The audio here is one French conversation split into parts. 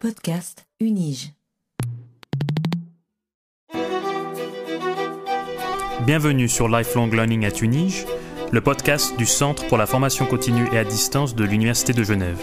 Podcast Unige. Bienvenue sur Lifelong Learning at Unige, le podcast du Centre pour la formation continue et à distance de l'Université de Genève.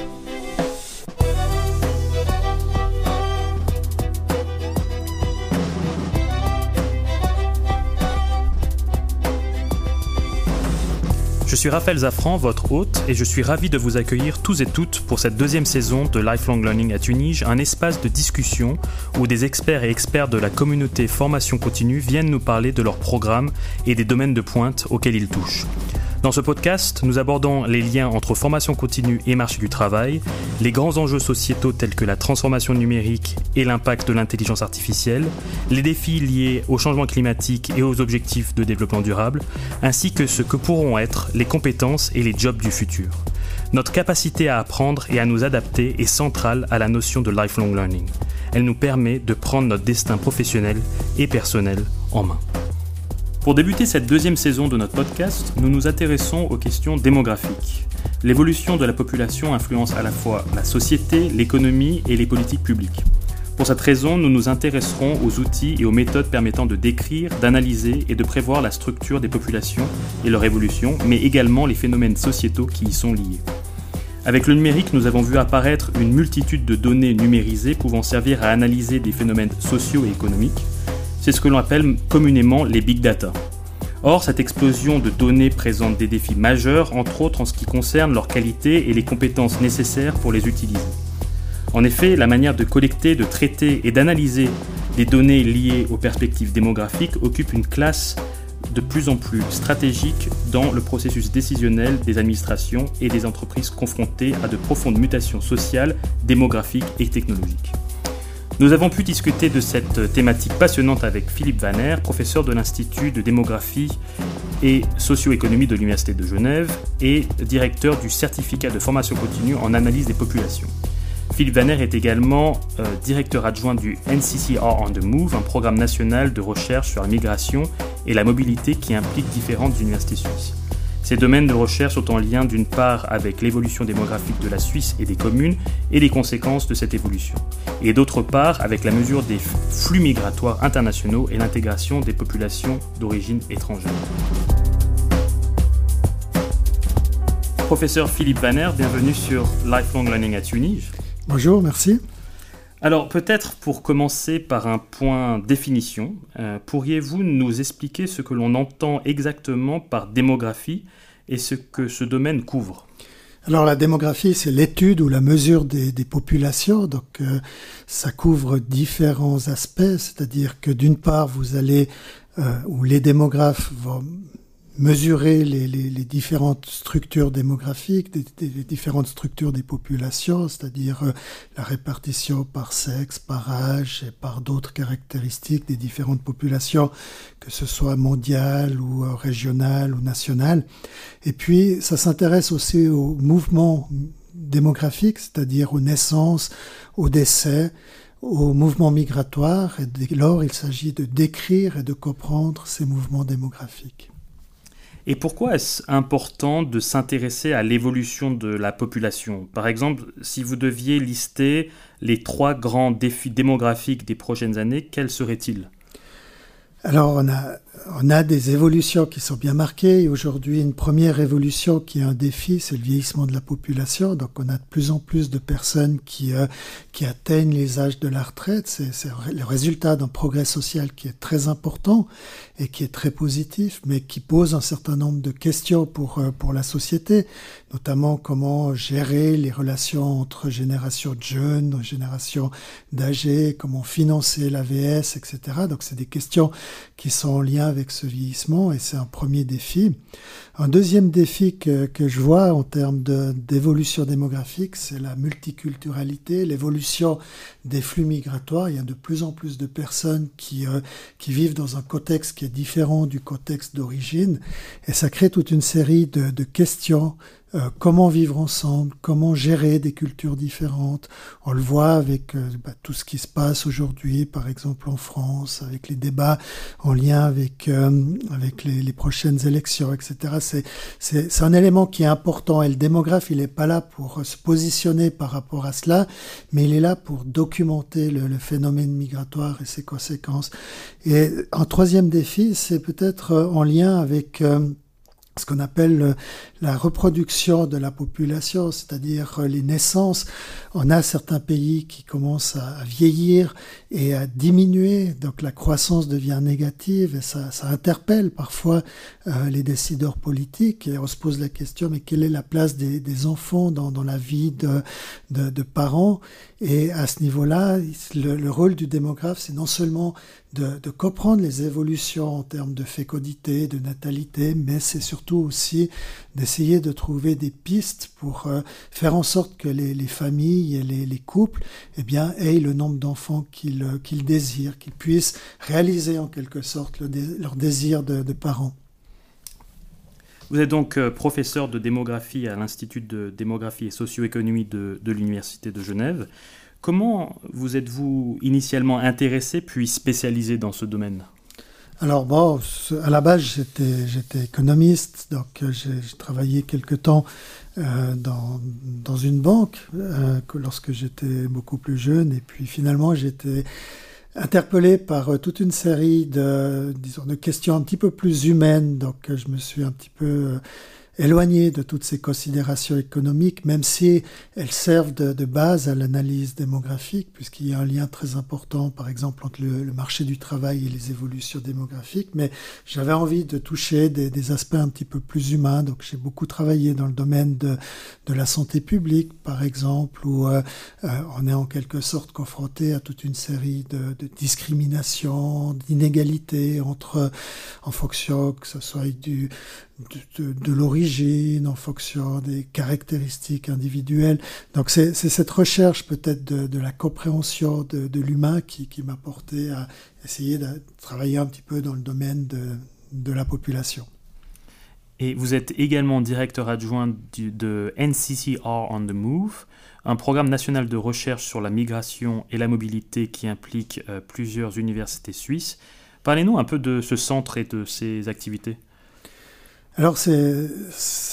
Suis Raphaël Zafran, votre hôte, et je suis ravi de vous accueillir tous et toutes pour cette deuxième saison de Lifelong Learning at Unige, un espace de discussion où des experts et experts de la communauté formation continue viennent nous parler de leurs programmes et des domaines de pointe auxquels ils touchent. Dans ce podcast, nous abordons les liens entre formation continue et marché du travail, les grands enjeux sociétaux tels que la transformation numérique et l'impact de l'intelligence artificielle, les défis liés au changement climatique et aux objectifs de développement durable, ainsi que ce que pourront être les compétences et les jobs du futur. Notre capacité à apprendre et à nous adapter est centrale à la notion de lifelong learning. Elle nous permet de prendre notre destin professionnel et personnel en main. Pour débuter cette deuxième saison de notre podcast, nous nous intéressons aux questions démographiques. L'évolution de la population influence à la fois la société, l'économie et les politiques publiques. Pour cette raison, nous nous intéresserons aux outils et aux méthodes permettant de décrire, d'analyser et de prévoir la structure des populations et leur évolution, mais également les phénomènes sociétaux qui y sont liés. Avec le numérique, nous avons vu apparaître une multitude de données numérisées pouvant servir à analyser des phénomènes sociaux et économiques. C'est ce que l'on appelle communément les big data. Or, cette explosion de données présente des défis majeurs, entre autres en ce qui concerne leur qualité et les compétences nécessaires pour les utiliser. En effet, la manière de collecter, de traiter et d'analyser des données liées aux perspectives démographiques occupe une classe de plus en plus stratégique dans le processus décisionnel des administrations et des entreprises confrontées à de profondes mutations sociales, démographiques et technologiques. Nous avons pu discuter de cette thématique passionnante avec Philippe Vaner, professeur de l'Institut de démographie et socio-économie de l'Université de Genève et directeur du certificat de formation continue en analyse des populations. Philippe Vaner est également euh, directeur adjoint du NCCR on the Move, un programme national de recherche sur la migration et la mobilité qui implique différentes universités suisses. Ces domaines de recherche sont en lien d'une part avec l'évolution démographique de la Suisse et des communes et les conséquences de cette évolution, et d'autre part avec la mesure des flux migratoires internationaux et l'intégration des populations d'origine étrangère. Professeur Philippe Banner, bienvenue sur Lifelong Learning at UNIGE. Bonjour, merci. Alors peut-être pour commencer par un point définition, euh, pourriez-vous nous expliquer ce que l'on entend exactement par démographie et ce que ce domaine couvre. Alors la démographie, c'est l'étude ou la mesure des, populations, donc euh, ça couvre différents aspects, c'est-à-dire que d'une part, vous allez, euh, ou les démographes vont mesurer les, différentes structures démographiques, les différentes structures des populations, c'est-à-dire euh, la répartition par sexe, par âge et par d'autres caractéristiques des différentes populations, que ce soit mondiales ou euh, régionales ou nationales. Et puis, ça s'intéresse aussi aux mouvements démographiques, c'est-à-dire aux naissances, aux décès, aux mouvements migratoires. Et dès lors, il s'agit de décrire et de comprendre ces mouvements démographiques. Et pourquoi est-ce important de s'intéresser à l'évolution de la population? Par exemple, si vous deviez lister les trois grands défis démographiques des prochaines années, quels seraient-ils? Alors, on a des évolutions qui sont bien marquées. Aujourd'hui, une première évolution qui est un défi, c'est le vieillissement de la population. Donc, on a de plus en plus de personnes qui, euh, qui atteignent les âges de la retraite. C'est le résultat d'un progrès social qui est très important et qui est très positif, mais qui pose un certain nombre de questions pour, euh, pour la société, notamment comment gérer les relations entre générations de jeunes, générations d'âgés, comment financer l'AVS, etc. Donc, c'est des questions qui sont en lien avec ce vieillissement et c'est un premier défi. Un deuxième défi que, je vois en termes d'évolution démographique, c'est la multiculturalité, l'évolution des flux migratoires. Il y a de plus en plus de personnes qui, euh, qui vivent dans un contexte qui est différent du contexte d'origine et ça crée toute une série de questions euh, comment vivre ensemble, comment gérer des cultures différentes. On le voit avec euh, bah, tout ce qui se passe aujourd'hui, par exemple en France, avec les débats en lien avec, avec les, prochaines élections, etc. C'est un élément qui est important et le démographe, il n'est pas là pour se positionner par rapport à cela, mais il est là pour documenter le phénomène migratoire et ses conséquences. Et un troisième défi, c'est peut-être en lien avec ce qu'on appelle la reproduction de la population, c'est-à-dire les naissances. On a certains pays qui commencent à vieillir et à diminuer, donc la croissance devient négative et ça, interpelle parfois euh, les décideurs politiques et on se pose la question mais quelle est la place des, enfants dans, la vie de, de, de, parents? Et à ce niveau-là, le, le, rôle du démographe, c'est non seulement de, de, comprendre les évolutions en termes de fécondité, de natalité, mais c'est surtout aussi d'essayer de trouver des pistes pour euh, faire en sorte que les, les familles et les, les, couples eh bien, aient le nombre d'enfants qu'ils qu'ils désirent, qu'ils puissent réaliser en quelque sorte le leur désir de, de, parents. Vous êtes donc euh, professeur de démographie à l'Institut de démographie et socio-économie de, de l'Université de Genève. Comment vous êtes-vous initialement intéressé puis spécialisé dans ce domaine? Alors bon, à la base j'étais économiste, donc euh, j'ai travaillé quelque temps euh, dans, dans une banque euh, que lorsque j'étais beaucoup plus jeune, et puis finalement j'étais interpellé par euh, toute une série de disons de questions un petit peu plus humaines, donc je me suis un petit peu euh, éloignées de toutes ces considérations économiques, même si elles servent de, base à l'analyse démographique, puisqu'il y a un lien très important, par exemple, entre le, marché du travail et les évolutions démographiques. Mais j'avais envie de toucher des, aspects un petit peu plus humains, donc j'ai beaucoup travaillé dans le domaine de, de la santé publique, par exemple, où euh, euh, on est en quelque sorte confronté à toute une série de, de discriminations, d'inégalités entre, en fonction que ce soit du de, l'origine, en fonction des caractéristiques individuelles. Donc c'est cette recherche peut-être de, la compréhension de, l'humain qui, qui m'a porté à essayer de travailler un petit peu dans le domaine de, de la population. Et vous êtes également directeur adjoint du, de NCCR on the Move, un programme national de recherche sur la migration et la mobilité qui implique euh, plusieurs universités suisses. Parlez-nous un peu de ce centre et de ses activités. Alors c'est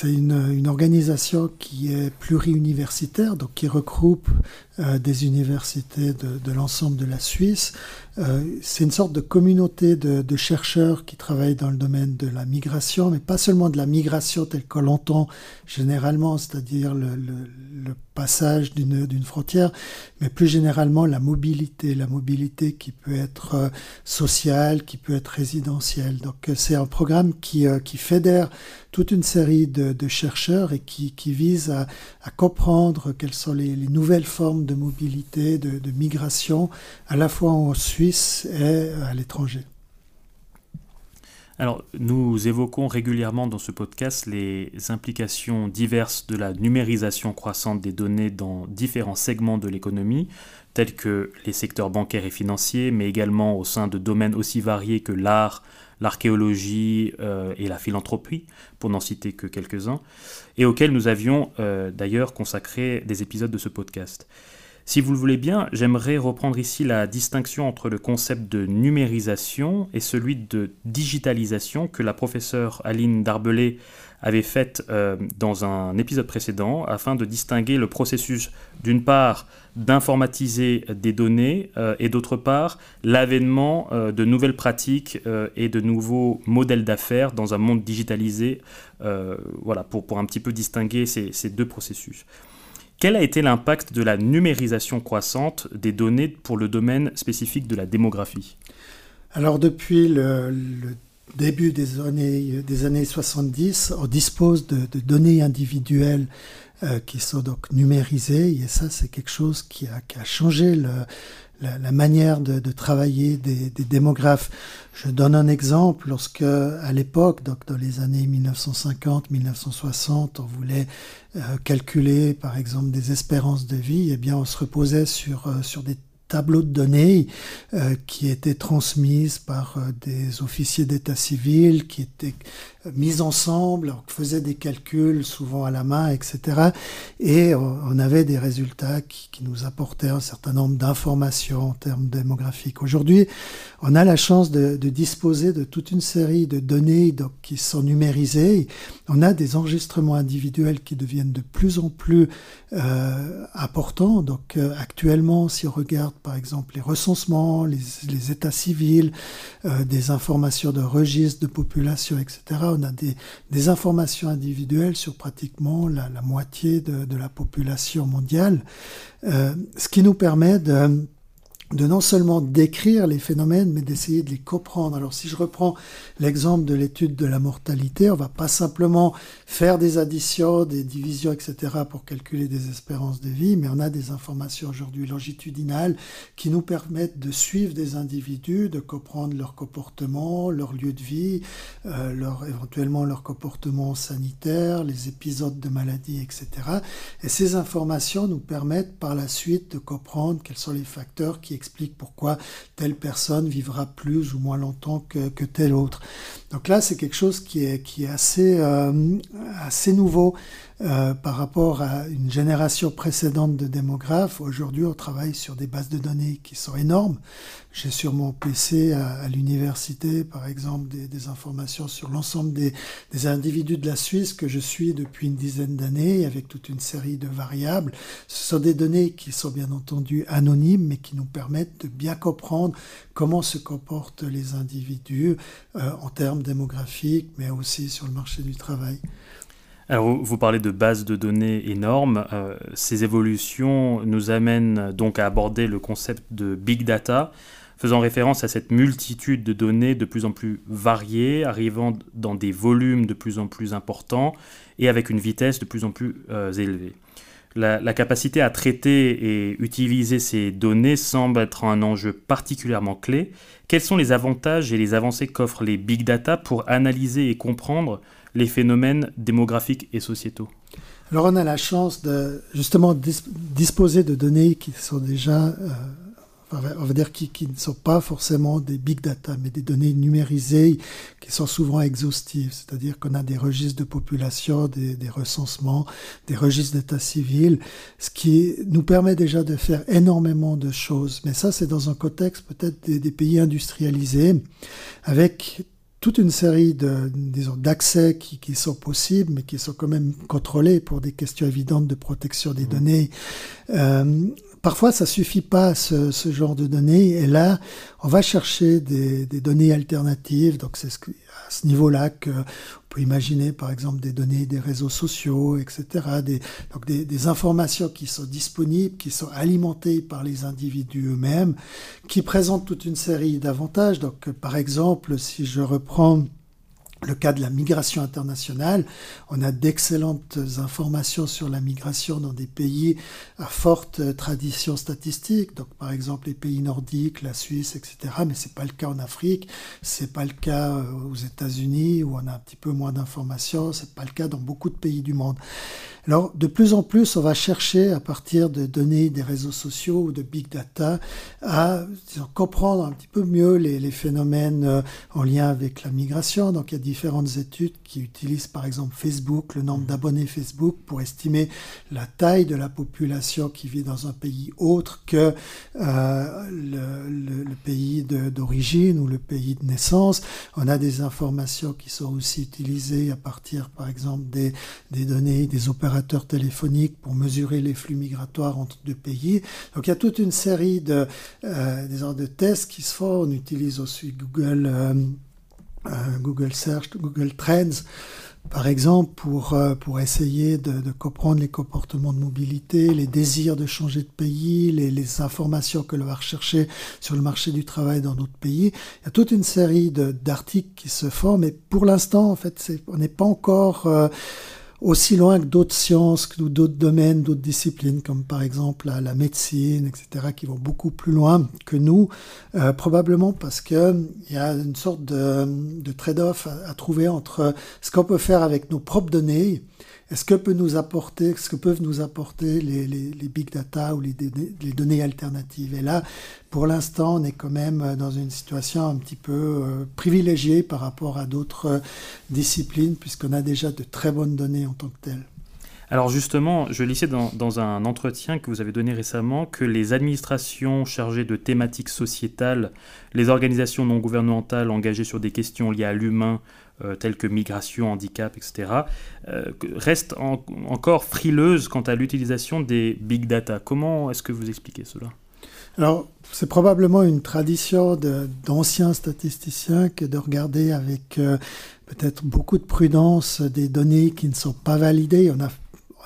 une, une, organisation qui est pluriuniversitaire, donc qui regroupe euh, des universités de, de l'ensemble de la Suisse. Euh, c'est une sorte de communauté de, de, chercheurs qui travaillent dans le domaine de la migration, mais pas seulement de la migration telle que l'entend généralement, c'est-à-dire le, le, le, passage d'une frontière, mais plus généralement la mobilité, la mobilité qui peut être euh, sociale, qui peut être résidentielle. Donc c'est un programme qui, qui fédère toute une série de, chercheurs et qui, qui vise à, comprendre quelles sont les, les, nouvelles formes de mobilité, de, de, migration, à la fois en Suisse et à l'étranger. Alors, nous évoquons régulièrement dans ce podcast les implications diverses de la numérisation croissante des données dans différents segments de l'économie, tels que les secteurs bancaires et financiers, mais également au sein de domaines aussi variés que l'art, l'archéologie euh, et la philanthropie, pour n'en citer que quelques-uns, et auxquels nous avions euh, d'ailleurs consacré des épisodes de ce podcast. Si vous le voulez bien, j'aimerais reprendre ici la distinction entre le concept de numérisation et celui de digitalisation que la professeure Aline Darbelé avait faite euh, dans un épisode précédent afin de distinguer le processus d'une part d'informatiser des données euh, et d'autre part l'avènement euh, de nouvelles pratiques et de nouveaux modèles d'affaires dans un monde digitalisé, voilà, pour, pour un petit peu distinguer ces, ces deux processus. Quel a été l'impact de la numérisation croissante des données pour le domaine spécifique de la démographie? Alors depuis le, le début des années, des années 70, on dispose de, de données individuelles euh, qui sont donc numérisées et ça c'est quelque chose qui a, qui a changé le, la, la, manière de, de travailler des, des, démographes. Je donne un exemple, lorsque à l'époque, donc dans les années 1950-1960, on voulait euh, calculer par exemple des espérances de vie, eh bien on se reposait sur, euh, sur des tableaux de données euh, qui étaient transmises par euh, des officiers d'état civil, qui étaient mises ensemble, on faisait des calculs souvent à la main, etc. Et on avait des résultats qui, qui nous apportaient un certain nombre d'informations en termes démographiques. Aujourd'hui, on a la chance de, de, disposer de toute une série de données donc, qui sont numérisées. On a des enregistrements individuels qui deviennent de plus en plus euh, importants. Donc euh, actuellement, si on regarde par exemple les recensements, les, états civils, euh, des informations de registres de population, etc., on a des, informations individuelles sur pratiquement la, moitié de, de, la population mondiale, euh, ce qui nous permet de de non seulement décrire les phénomènes, mais d'essayer de les comprendre. Alors si je reprends l'exemple de l'étude de la mortalité, on va pas simplement faire des additions, des divisions, etc. pour calculer des espérances de vie, mais on a des informations aujourd'hui longitudinales qui nous permettent de suivre des individus, de comprendre leur comportement, leur lieu de vie, euh, leur, éventuellement leur comportement sanitaire, les épisodes de maladie, etc. Et ces informations nous permettent par la suite de comprendre quels sont les facteurs qui explique pourquoi telle personne vivra plus ou moins longtemps que, que telle autre. Donc là, c'est quelque chose qui est, euh, assez nouveau euh, par rapport à une génération précédente de démographes. Aujourd'hui, on travaille sur des bases de données qui sont énormes. J'ai sur mon PC à, à l'université, par exemple, des, des informations sur l'ensemble des, des, individus de la Suisse que je suis depuis une dizaine d'années, avec toute une série de variables. Ce sont des données qui sont bien entendu anonymes, mais qui nous permettent de bien comprendre comment se comportent les individus euh, en termes démographiques, mais aussi sur le marché du travail. Alors, vous parlez de bases de données énormes. Euh, ces évolutions nous amènent donc à aborder le concept de big data, faisant référence à cette multitude de données de plus en plus variées, arrivant dans des volumes de plus en plus importants et avec une vitesse de plus en plus euh, élevée. La, la, capacité à traiter et utiliser ces données semble être un enjeu particulièrement clé. Quels sont les avantages et les avancées qu'offrent les big data pour analyser et comprendre les phénomènes démographiques et sociétaux Alors on a la chance de justement dis disposer de données qui sont déjà, euh, on va dire qui, ne sont pas forcément des big data, mais des données numérisées qui sont souvent exhaustives, c'est-à-dire qu'on a des registres de population, des, des recensements, des registres d'état civil, ce qui nous permet déjà de faire énormément de choses. Mais ça, c'est dans un contexte peut-être des, des pays industrialisés, avec toute une série de, disons, d'accès qui, qui, sont possibles, mais qui sont quand même contrôlés pour des questions évidentes de protection des mmh. données. Euh, parfois, ça suffit pas ce, ce, genre de données, et là, on va chercher des, des données alternatives. Donc, c'est ce, à ce niveau-là que peut imaginer par exemple des données des réseaux sociaux, etc. Des, donc des, des, informations qui sont disponibles, qui sont alimentées par les individus eux-mêmes, qui présentent toute une série d'avantages. Donc par exemple, si je reprends le cas de la migration internationale, on a d'excellentes informations sur la migration dans des pays à forte tradition statistique, donc par exemple les pays nordiques, la Suisse, etc. Mais c'est pas le cas en Afrique, c'est pas le cas euh, aux États-Unis où on a un petit peu moins d'informations, c'est pas le cas dans beaucoup de pays du monde. Alors, de plus en plus, on va chercher, à partir de données des réseaux sociaux ou de big data, à disons, comprendre un petit peu mieux les, les phénomènes euh, en lien avec la migration. Donc, il y a différentes études qui utilisent, par exemple, Facebook, le nombre d'abonnés Facebook, pour estimer la taille de la population qui vit dans un pays autre que euh, le, le, le, pays d'origine ou le pays de naissance. On a des informations qui sont aussi utilisées à partir, par exemple, des, des données des opérations opérateurs téléphoniques pour mesurer les flux migratoires entre deux pays. Donc il y a toute une série de, euh, disons, de tests qui se font. On utilise aussi Google, euh, euh, Google Search, Google Trends par exemple, pour, pour essayer de, comprendre les comportements de mobilité, les désirs de changer de pays, les, informations que l'on va rechercher sur le marché du travail dans d'autres pays. Il y a toute une série d'articles qui se font, mais pour l'instant, en fait, on n'est pas encore... aussi loin que d'autres sciences ou d'autres domaines, d'autres disciplines, comme par exemple la, médecine, etc., qui vont beaucoup plus loin que nous, euh, probablement parce qu'il y a une sorte de, de trade-off à, trouver entre ce qu'on peut faire avec nos propres données est-ce que peut nous apporter, ce que peuvent nous apporter les, big data ou les, données alternatives? Et là, pour l'instant, on est quand même dans une situation un petit peu euh, privilégiée par rapport à d'autres euh, disciplines, puisqu'on a déjà de très bonnes données en tant que telles. Alors justement, je lisais dans, un entretien que vous avez donné récemment que les administrations chargées de thématiques sociétales, les organisations non gouvernementales engagées sur des questions liées à l'humain, euh, telles que migration, handicap, etc., euh, restent encore frileuses quant à l'utilisation des big data. Comment est-ce que vous expliquez cela? Alors, c'est probablement une tradition d'anciens statisticiens que de regarder avec euh, peut-être beaucoup de prudence des données qui ne sont pas validées.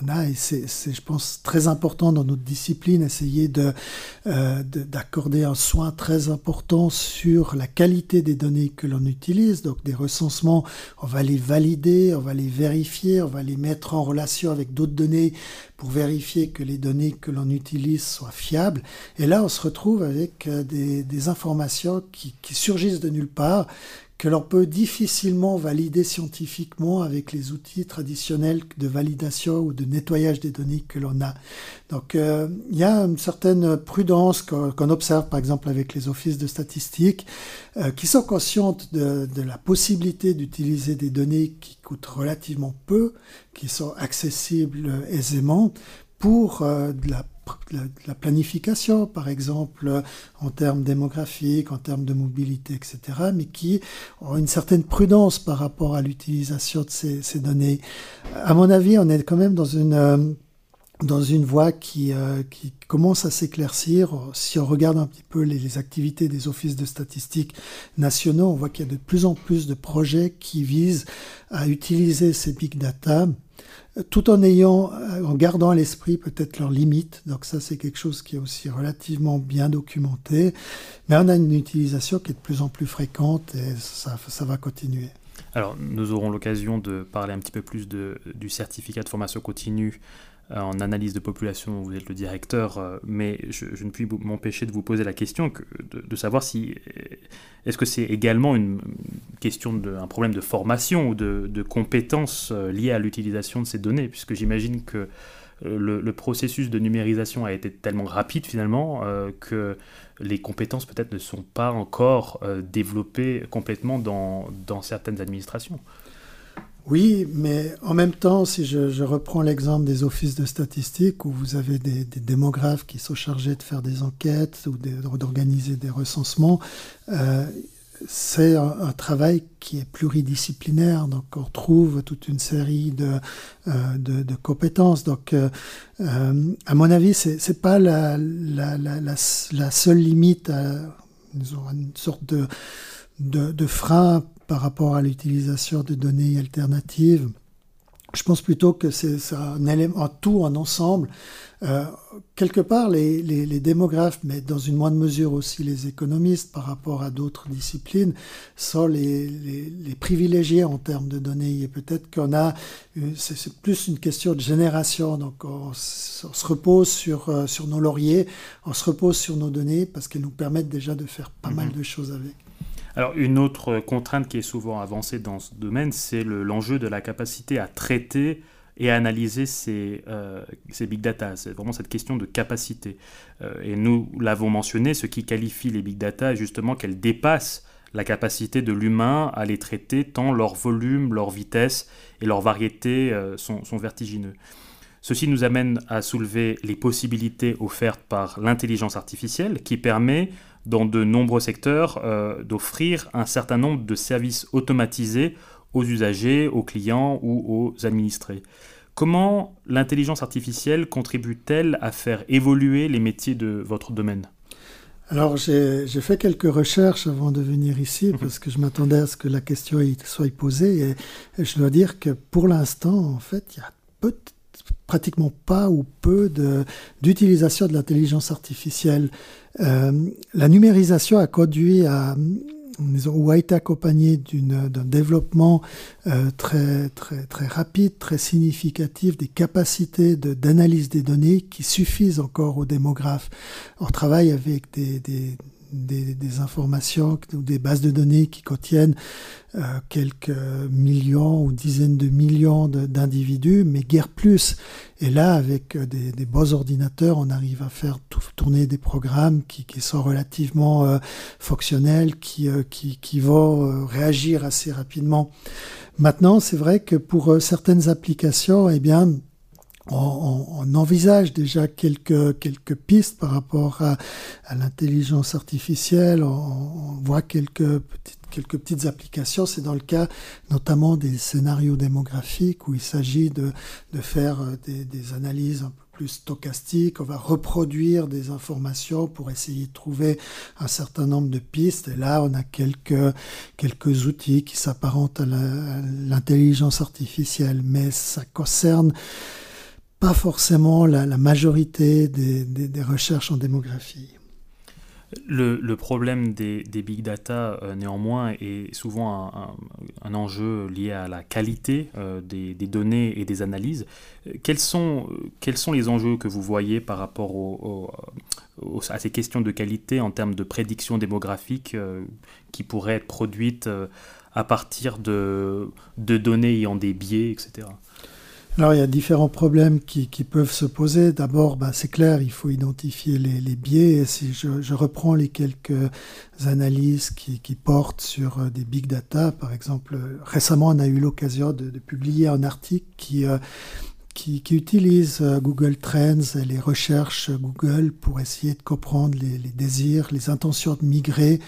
On a, et c'est, je pense, très important dans notre discipline, essayer euh, de, d'accorder un soin très important sur la qualité des données que l'on utilise. Donc des recensements, on va les valider, on va les vérifier, on va les mettre en relation avec d'autres données pour vérifier que les données que l'on utilise soient fiables. Et là, on se retrouve avec euh, des, des informations qui, qui surgissent de nulle part, que l'on peut difficilement valider scientifiquement avec les outils traditionnels de validation ou de nettoyage des données que l'on a. Donc euh, il y a une certaine prudence qu'on observe par exemple avec les offices de statistiques euh, qui sont conscientes de, la possibilité d'utiliser des données qui coûtent relativement peu, qui sont accessibles aisément pour euh, de la la, planification, par exemple, en termes démographiques, en termes de mobilité, etc., mais qui ont une certaine prudence par rapport à l'utilisation de ces, données. À mon avis, on est quand même dans une euh, voie qui, euh, qui commence à s'éclaircir. Si on regarde un petit peu les, activités des offices de statistiques nationaux, on voit qu'il y a de plus en plus de projets qui visent à utiliser ces big data tout en ayant, euh, en gardant à l'esprit peut-être leurs limites. Donc ça, c'est quelque chose qui est aussi relativement bien documenté. Mais on a une utilisation qui est de plus en plus fréquente et ça, ça va continuer. Alors, nous aurons l'occasion de parler un petit peu plus de, du certificat de formation continue en analyse de population, vous êtes le directeur, euh, mais je, ne puis m'empêcher de vous poser la question de, savoir si est-ce que c'est également une question de un problème de formation ou de, compétences euh, liées à l'utilisation de ces données, puisque j'imagine que le, processus de numérisation a été tellement rapide finalement que les compétences peut-être ne sont pas encore développées complètement dans certaines administrations. Oui, mais en même temps, si je, reprends l'exemple des offices de statistiques où vous avez des, démographes qui sont chargés de faire des enquêtes ou d'organiser des recensements, euh, c'est un, travail qui est pluridisciplinaire. Donc, on trouve toute une série de, euh, de, compétences. Donc, euh, à mon avis, c'est n'est pas la, seule limite à une sorte de, de frein par rapport à l'utilisation de données alternatives. Je pense plutôt que c'est un élément, un tout, un ensemble. Euh, quelque part, les, les, démographes, mais dans une moindre mesure aussi les économistes par rapport à d'autres disciplines, sont les, les, privilégiés en termes de données. Et peut-être qu'on a, euh, c'est plus une question de génération. Donc, on, se repose sur, euh, sur nos lauriers, on se repose sur nos données parce qu'elles nous permettent déjà de faire pas mal mm-hmm. de choses avec. Alors une autre contrainte qui est souvent avancée dans ce domaine, c'est l'enjeu de la capacité à traiter et à analyser ces, euh, big data. C'est vraiment cette question de capacité. Euh, et nous l'avons mentionné, ce qui qualifie les big data est justement qu'elles dépassent la capacité de l'humain à les traiter tant leur volume, leur vitesse et leur variété euh, sont vertigineux. Ceci nous amène à soulever les possibilités offertes par l'intelligence artificielle qui permet dans de nombreux secteurs euh, d'offrir un certain nombre de services automatisés aux usagers, aux clients ou aux administrés. Comment l'intelligence artificielle contribue-t-elle à faire évoluer les métiers de votre domaine? Alors, j'ai fait quelques recherches avant de venir ici mhm. parce que je m'attendais à ce que la question soit posée. Et, je dois dire que pour l'instant, en fait, il y a peu, pratiquement pas ou peu d'utilisation de l'intelligence artificielle. Euh, la numérisation a conduit à ou a été accompagné d'un développement euh, très, très, rapide, très significatif des capacités d'analyse des données qui suffisent encore aux démographes. On travaille avec des des, informations ou des bases de données qui contiennent euh, quelques millions ou dizaines de millions d'individus, mais guère plus. Et là, avec euh, des, des, beaux ordinateurs, on arrive à faire tourner des programmes qui, qui sont relativement euh, fonctionnels, qui, qui, qui vont réagir assez rapidement. Maintenant, c'est vrai que pour certaines applications, eh bien, on, envisage déjà quelques, quelques pistes par rapport à, l'intelligence artificielle. On, voit quelques petites, quelques petites applications. C'est dans le cas notamment des scénarios démographiques où il s'agit de, de faire des, des, analyses un peu plus stochastiques. On va reproduire des informations pour essayer de trouver un certain nombre de pistes. Et là, on a quelques, quelques outils qui s'apparentent à l'intelligence artificielle. Mais ça concerne pas forcément la, majorité des, recherches en démographie. Le, problème des, big data, euh, néanmoins, est souvent un, enjeu lié à la qualité euh, des, données et des analyses. Quels sont, quels sont les enjeux que vous voyez par rapport à ces questions de qualité en termes de prédictions démographiques euh, qui pourraient être produites à partir de données ayant des biais, etc. Alors il y a différents problèmes qui, qui peuvent se poser. D'abord, ben, c'est clair, il faut identifier les, les biais. Et si je, je, reprends les quelques analyses qui, qui, portent sur euh, des big data, par exemple, récemment on a eu l'occasion de, de, publier un article qui euh, qui, qui utilisent euh, Google Trends et les recherches Google pour essayer de comprendre les, désirs, les intentions de migrer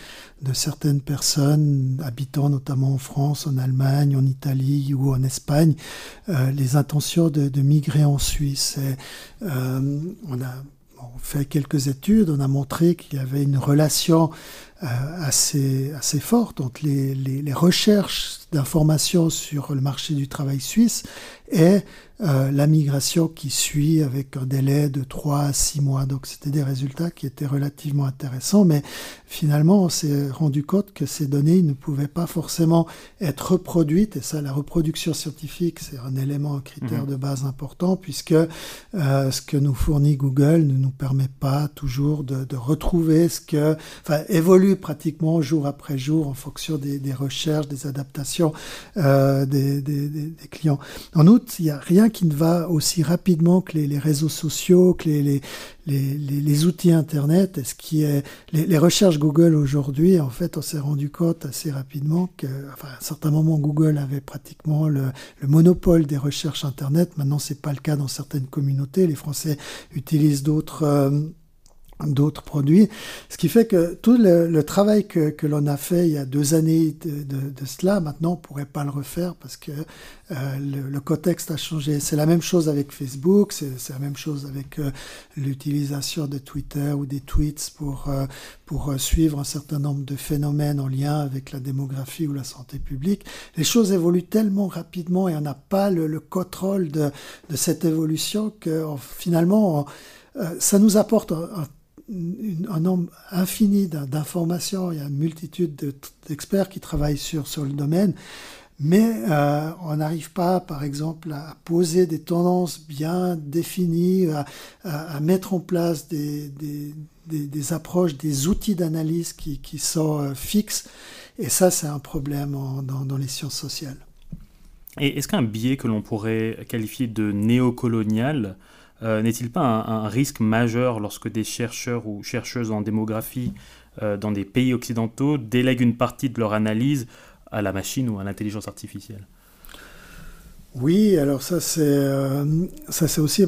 de certaines personnes habitant notamment en France, en Allemagne, en Italie ou en Espagne, euh, les intentions de, migrer en Suisse. Euh, on a fait quelques études, on a montré qu'il y avait une relation assez, assez forte entre les, les, les recherches d'informations sur le marché du travail suisse et euh, la migration qui suit avec un délai de 3 à 6 mois. Donc c'était des résultats qui étaient relativement intéressants, mais finalement on s'est rendu compte que ces données ne pouvaient pas forcément être reproduites, et ça la reproduction scientifique c'est un élément, un critère mhm. de base important, puisque euh, ce que nous fournit Google ne nous permet pas toujours de, de, retrouver ce que, enfin pratiquement jour après jour en fonction des, recherches, des adaptations euh, des, clients. En outre, il n'y a rien qui ne va aussi rapidement que les, réseaux sociaux, que les, outils Internet. Et ce qui est les, recherches Google aujourd'hui, en fait, on s'est rendu compte assez rapidement que, enfin, à un certain moment, Google avait pratiquement le, monopole des recherches Internet. Maintenant, c'est pas le cas dans certaines communautés. Les Français utilisent d'autres euh, d'autres produits. Ce qui fait que tout le, travail que, que l'on a fait il y a deux années de, de, de cela, maintenant on pourrait pas le refaire parce que euh, le, le, contexte a changé. C'est la même chose avec Facebook, c'est la même chose avec euh, l'utilisation de Twitter ou des tweets pour, euh, pour suivre un certain nombre de phénomènes en lien avec la démographie ou la santé publique. Les choses évoluent tellement rapidement et on n'a pas le, le, contrôle de, de cette évolution que finalement ça nous apporte un nombre infini d'informations, il y a une multitude d'experts qui travaillent sur, sur le domaine, mais euh, on n'arrive pas, par exemple, à poser des tendances bien définies, à, mettre en place des, des, approches, des outils d'analyse qui, qui, sont euh, fixes, et ça, c'est un problème dans, dans les sciences sociales. Et est-ce qu'un biais que l'on pourrait qualifier de néocolonial euh, n'est-il pas un, risque majeur lorsque des chercheurs ou chercheuses en démographie euh, dans des pays occidentaux délèguent une partie de leur analyse à la machine ou à l'intelligence artificielle? Oui, alors ça c'est euh, aussi.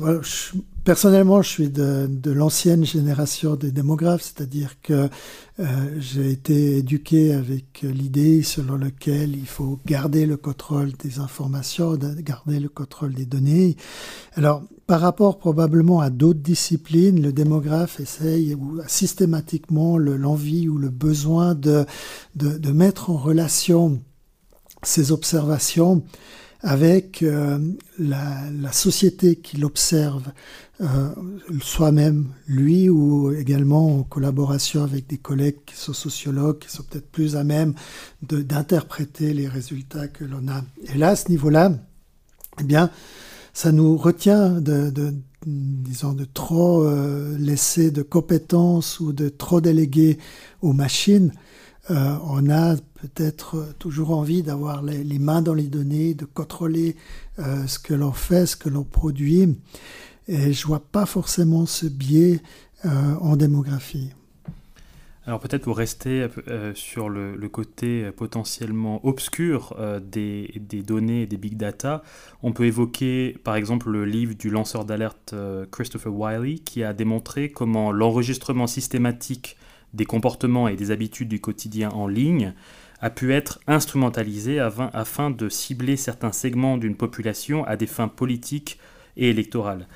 personnellement, je suis de, de l'ancienne génération des démographes, c'est-à-dire que j'ai été éduqué avec l'idée selon laquelle il faut garder le contrôle des informations, garder le contrôle des données. Alors, par rapport probablement à d'autres disciplines, le démographe essaye ou systématiquement l'envie ou le besoin de, mettre en relation ces observations avec euh, la, la, société qui l'observe, euh, soi-même, lui, ou également en collaboration avec des collègues qui sont sociologues, qui sont peut-être plus à même d'interpréter les résultats que l'on a. Et là, à ce niveau-là, eh bien, ça nous retient de, disons, de trop euh, laisser de compétences ou de trop déléguer aux machines, euh, on a peut-être toujours envie d'avoir les, mains dans les données, de contrôler euh, ce que l'on fait, ce que l'on produit. Et je vois pas forcément ce biais en démographie. Alors peut-être pour rester euh, sur le, côté potentiellement obscur euh, des, données et des big data, on peut évoquer par exemple le livre du lanceur d'alerte euh, Christopher Wiley qui a démontré comment l'enregistrement systématique des comportements et des habitudes du quotidien en ligne a pu être instrumentalisé afin de cibler certains segments d'une population à des fins politiques et électorales.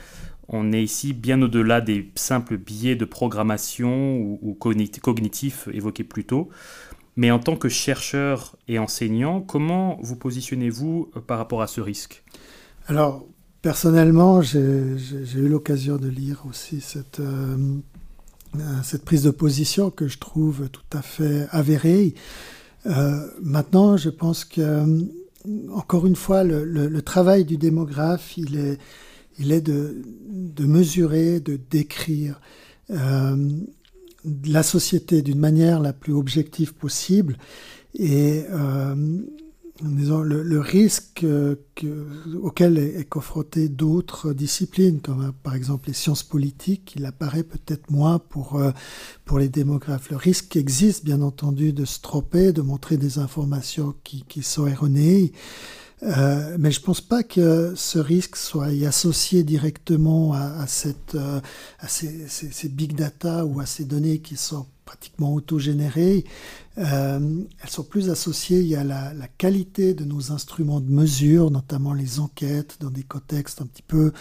On est ici bien au-delà des simples biais de programmation ou, cognitifs évoqués plus tôt. Mais en tant que chercheur et enseignant, comment vous positionnez-vous euh, par rapport à ce risque? Alors, personnellement, j'ai eu l'occasion de lire aussi cette, euh, euh, cette prise de position que je trouve tout à fait avérée. maintenant, je pense que, encore une fois, le travail du démographe, il est il est de, mesurer, de décrire euh, la société d'une manière la plus objective possible et euh, le, risque auquel est, confronté d'autres disciplines, comme par exemple les sciences politiques, il apparaît peut-être moins pour, euh, pour les démographes. Le risque existe, bien entendu, de se tromper, de montrer des informations qui, qui sont erronées. Euh, mais je pense pas que ce risque soit associé directement à, cette, euh, à ces, ces, big data ou à ces données qui sont pratiquement autogénérées. Euh, elles sont plus associées il y a la, la, qualité de nos instruments de mesure, notamment les enquêtes dans des contextes un petit peu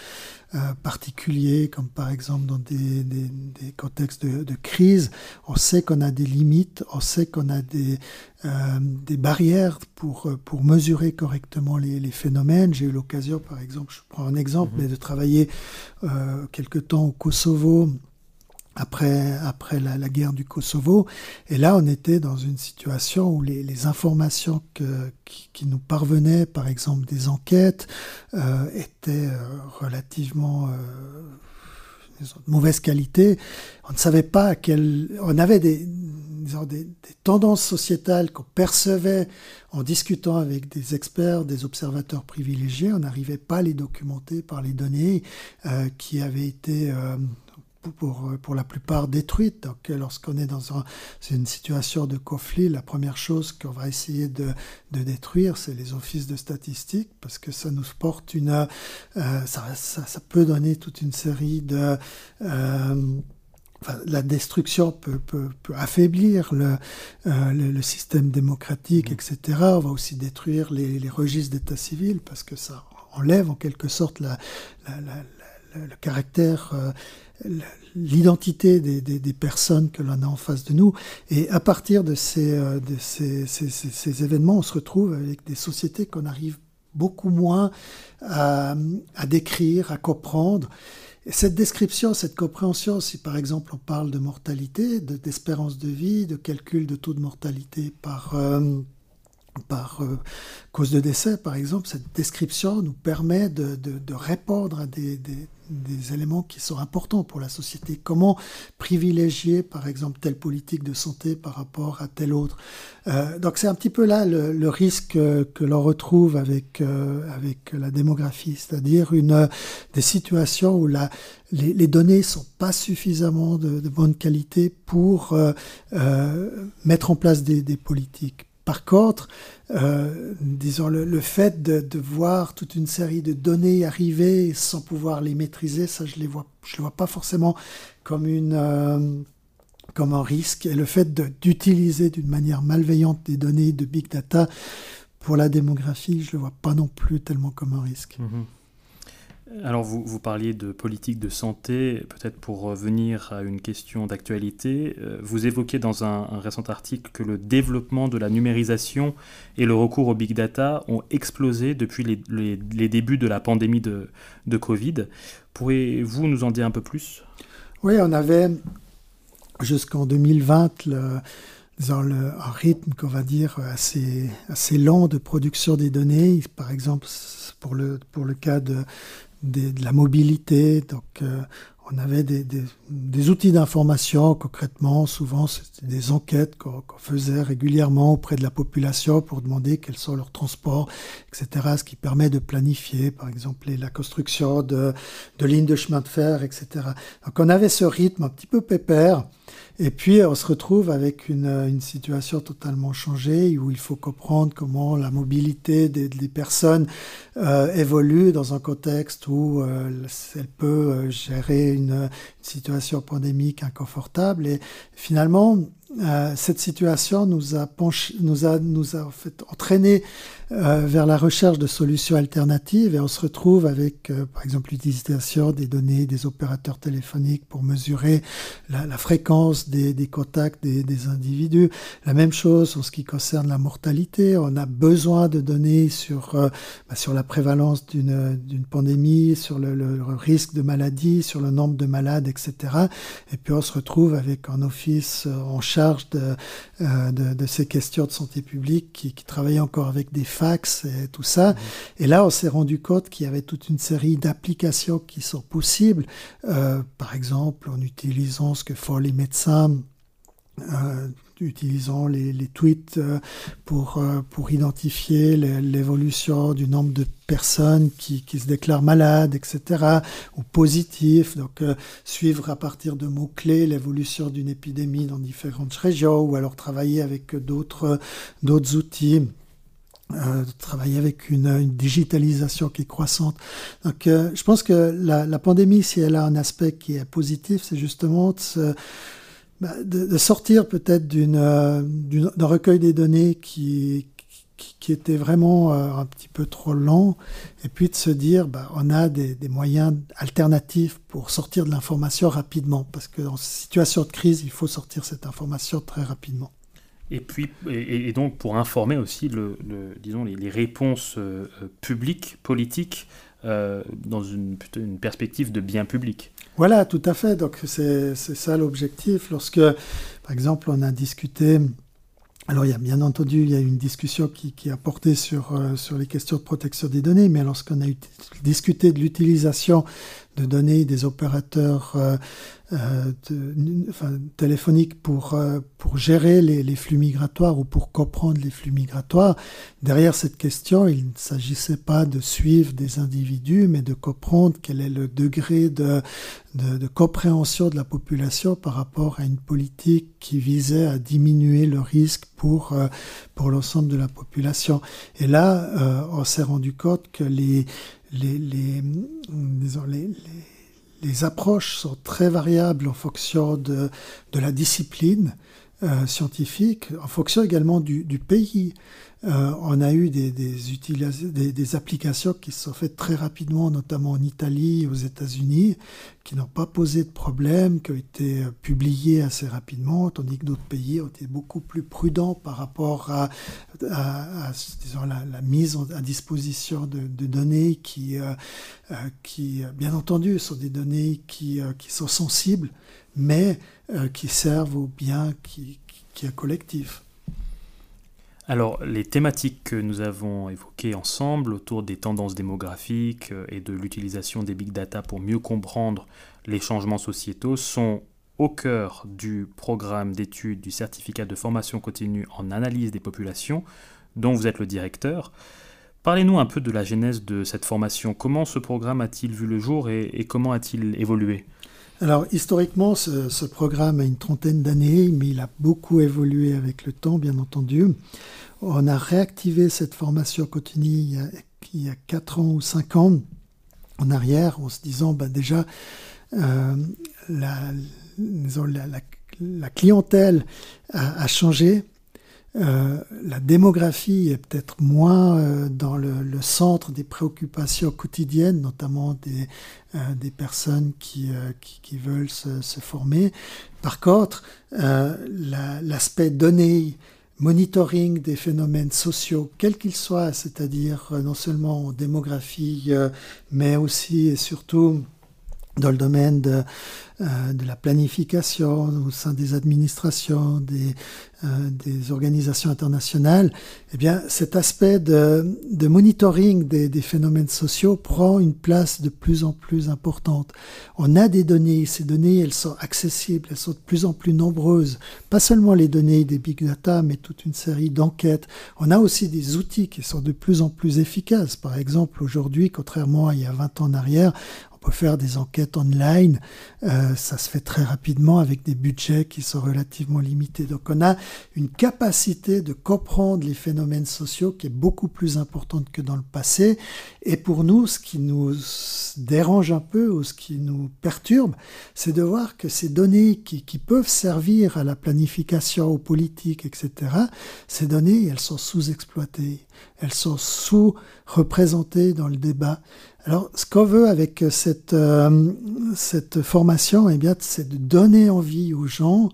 euh, particuliers, comme par exemple dans des, des, des contextes de, de, crise. On sait qu'on a des limites, on sait qu'on a des, euh, des barrières pour, pour mesurer correctement les, les phénomènes. J'ai eu l'occasion, par exemple, je prends un exemple, mm-hmm. mais de travailler euh, quelque temps au Kosovo après, après la, la, guerre du Kosovo. Et là, on était dans une situation où les, les informations que, qui, qui, nous parvenaient, par exemple des enquêtes, euh, étaient euh, relativement euh, de mauvaise qualité. On ne savait pas à quel... On avait des, des, des tendances sociétales qu'on percevait en discutant avec des experts, des observateurs privilégiés. On n'arrivait pas à les documenter par les données euh, qui avaient été euh, pour, pour la plupart détruites. Donc, lorsqu'on est dans un, une situation de conflit, la première chose qu'on va essayer de, de détruire, c'est les offices de statistiques, parce que ça nous porte une, euh, ça, ça, ça, peut donner toute une série de euh, Enfin, la destruction peut, peut, peut affaiblir le, euh, le, le, système démocratique, mmh. etc. On va aussi détruire les, les registres d'état civil parce que ça enlève en quelque sorte la, la, la, le caractère euh, l'identité des, personnes que l'on a en face de nous. Et à partir de, ces, euh, événements, on se retrouve avec des sociétés qu'on arrive beaucoup moins à, décrire, à comprendre. Et cette description, cette compréhension, si par exemple on parle de mortalité, d'espérance de, vie, de calcul de taux de mortalité par, euh, euh, cause de décès, par exemple, cette description nous permet de, répondre à des, des, éléments qui sont importants pour la société. Comment privilégier, par exemple, telle politique de santé par rapport à telle autre? Euh, donc c'est un petit peu là le, risque que l'on retrouve avec, euh, avec la démographie, c'est-à-dire une des situations où les, les données sont pas suffisamment de, bonne qualité pour euh, euh mettre en place des politiques par contre, euh, disons le, fait de, voir toute une série de données arriver sans pouvoir les maîtriser, ça je je le vois pas forcément euh, comme un risque. Et le fait d'utiliser d'une manière malveillante des données de big data pour la démographie, je le vois pas non plus tellement comme un risque. Mmh. Alors vous, vous, parliez de politique de santé, peut-être pour revenir à une question d'actualité, euh, vous évoquez dans un, récent article que le développement de la numérisation et le recours au big data ont explosé depuis les, les, débuts de la pandémie de, de Covid. Pourriez-vous nous en dire un peu plus? Oui, on avait jusqu'en 2020 le, le, un rythme qu'on va dire assez, assez lent de production des données. Par exemple, pour le, pour le cas de, de la mobilité. Donc, on avait des, outils d'information, concrètement, souvent c'était des enquêtes qu'on faisait régulièrement auprès de la population pour demander quels sont leurs transports, etc., ce qui permet de planifier, par exemple, la construction de, de lignes de chemin de fer, etc. Donc on avait ce rythme un petit peu pépère, et puis, on se retrouve avec une, une, situation totalement changée où il faut comprendre comment la mobilité des, des personnes euh, évolue dans un contexte où euh, elle peut euh, gérer une, situation pandémique inconfortable. Et finalement, euh, cette situation nous a, penché, nous a, nous a en fait entraîné euh, vers la recherche de solutions alternatives et on se retrouve avec, euh, par exemple, l'utilisation des données des opérateurs téléphoniques pour mesurer la, fréquence des, contacts des, individus. La même chose en ce qui concerne la mortalité. On a besoin de données sur, bah, sur la prévalence d'une pandémie, sur le, risque de maladie, sur le nombre de malades, etc. Et puis on se retrouve avec un office en charge de, de, de ces questions de santé publique qui, qui travaille encore avec des fax et tout ça. Mmh. Et là, on s'est rendu compte qu'il y avait toute une série d'applications qui sont possibles. Euh, par exemple, en utilisant ce que font les médecins. Euh, utilisant les, tweets euh, pour, euh, pour identifier l'évolution du nombre de personnes qui, qui, se déclarent malades, etc., ou positifs, donc euh, suivre à partir de mots-clés l'évolution d'une épidémie dans différentes régions, ou alors travailler avec d'autres outils travailler avec une, digitalisation qui est croissante. Donc, je pense que la, la, pandémie, si elle a un aspect qui est positif, c'est justement de, se, de, de, sortir peut-être euh, d'un recueil des données qui, qui, était vraiment euh, un petit peu trop lent, et puis de se dire, bah, on a des, moyens alternatifs pour sortir de l'information rapidement, parce que dans situation de crise, il faut sortir cette information très rapidement. Et puis, et, donc pour informer aussi, le, disons, les, réponses euh, publiques, politiques, dans une, une, perspective de bien public. Voilà, tout à fait. Donc c'est ça l'objectif. Lorsque, par exemple, on a discuté, alors il y a bien entendu, il y a une discussion qui, a porté sur, euh, sur les questions de protection des données, mais lorsqu'on a discuté de l'utilisation de données des opérateurs euh, de, enfin, téléphoniques pour, euh, pour gérer les, les, flux migratoires ou pour comprendre les flux migratoires. Derrière cette question, il ne s'agissait pas de suivre des individus, mais de comprendre quel est le degré de, de, compréhension de la population par rapport à une politique qui visait à diminuer le risque pour, euh, pour l'ensemble de la population. Et là, euh, on s'est rendu compte que les, les, les, les, approches sont très variables en fonction de, la discipline euh, scientifique, en fonction également du pays. Euh, on a eu des, des, des, des, applications qui se sont faites très rapidement, notamment en Italie, aux États-Unis, qui n'ont pas posé de problème, qui ont été euh, publiées assez rapidement, tandis que d'autres pays ont été beaucoup plus prudents par rapport à, à, à disons, la, la, mise à disposition de, de données qui, euh, euh, qui, bien entendu, sont des données qui, euh, qui sont sensibles, mais euh, qui servent au bien qui, qui est collectif. Alors, les thématiques que nous avons évoquées ensemble autour des tendances démographiques euh, et de l'utilisation des big data pour mieux comprendre les changements sociétaux sont au cœur du programme d'études du certificat de formation continue en analyse des populations, dont vous êtes le directeur. Parlez-nous un peu de la genèse de cette formation. Comment ce programme a-t-il vu le jour et, et comment a-t-il évolué? Alors historiquement, ce, programme a une trentaine d'années, mais il a beaucoup évolué avec le temps, bien entendu. On a réactivé cette formation continue il y a, il y a 4 ans ou 5 ans en arrière, en se disant, bah, déjà, euh, la, clientèle a changé, euh, la démographie est peut-être moins euh, dans le, centre des préoccupations quotidiennes, notamment des, euh, personnes qui, veulent se, former. Par contre, l'aspect la, données, monitoring des phénomènes sociaux, quels qu'ils soient, c'est-à-dire non seulement en démographie, mais aussi et surtout dans le domaine de, euh, de la planification au sein des administrations, des, euh, des organisations internationales, eh bien, cet aspect de, de monitoring des, des, phénomènes sociaux prend une place de plus en plus importante. On a des données, ces données, elles sont accessibles, elles sont de plus en plus nombreuses. Pas seulement les données des big data, mais toute une série d'enquêtes. On a aussi des outils qui sont de plus en plus efficaces. Par exemple, aujourd'hui, contrairement à il y a 20 ans en arrière, faire des enquêtes online. Euh, ça se fait très rapidement avec des budgets qui sont relativement limités. Donc on a une capacité de comprendre les phénomènes sociaux qui est beaucoup plus importante que dans le passé. Et pour nous, ce qui nous dérange un peu ou ce qui nous perturbe, c'est de voir que ces données qui peuvent servir à la planification, aux politiques, etc., ces données, elles sont sous-exploitées, elles sont sous-représentées dans le débat. Alors, ce qu'on veut avec cette, euh, cette formation, eh bien, c'est de donner envie aux gens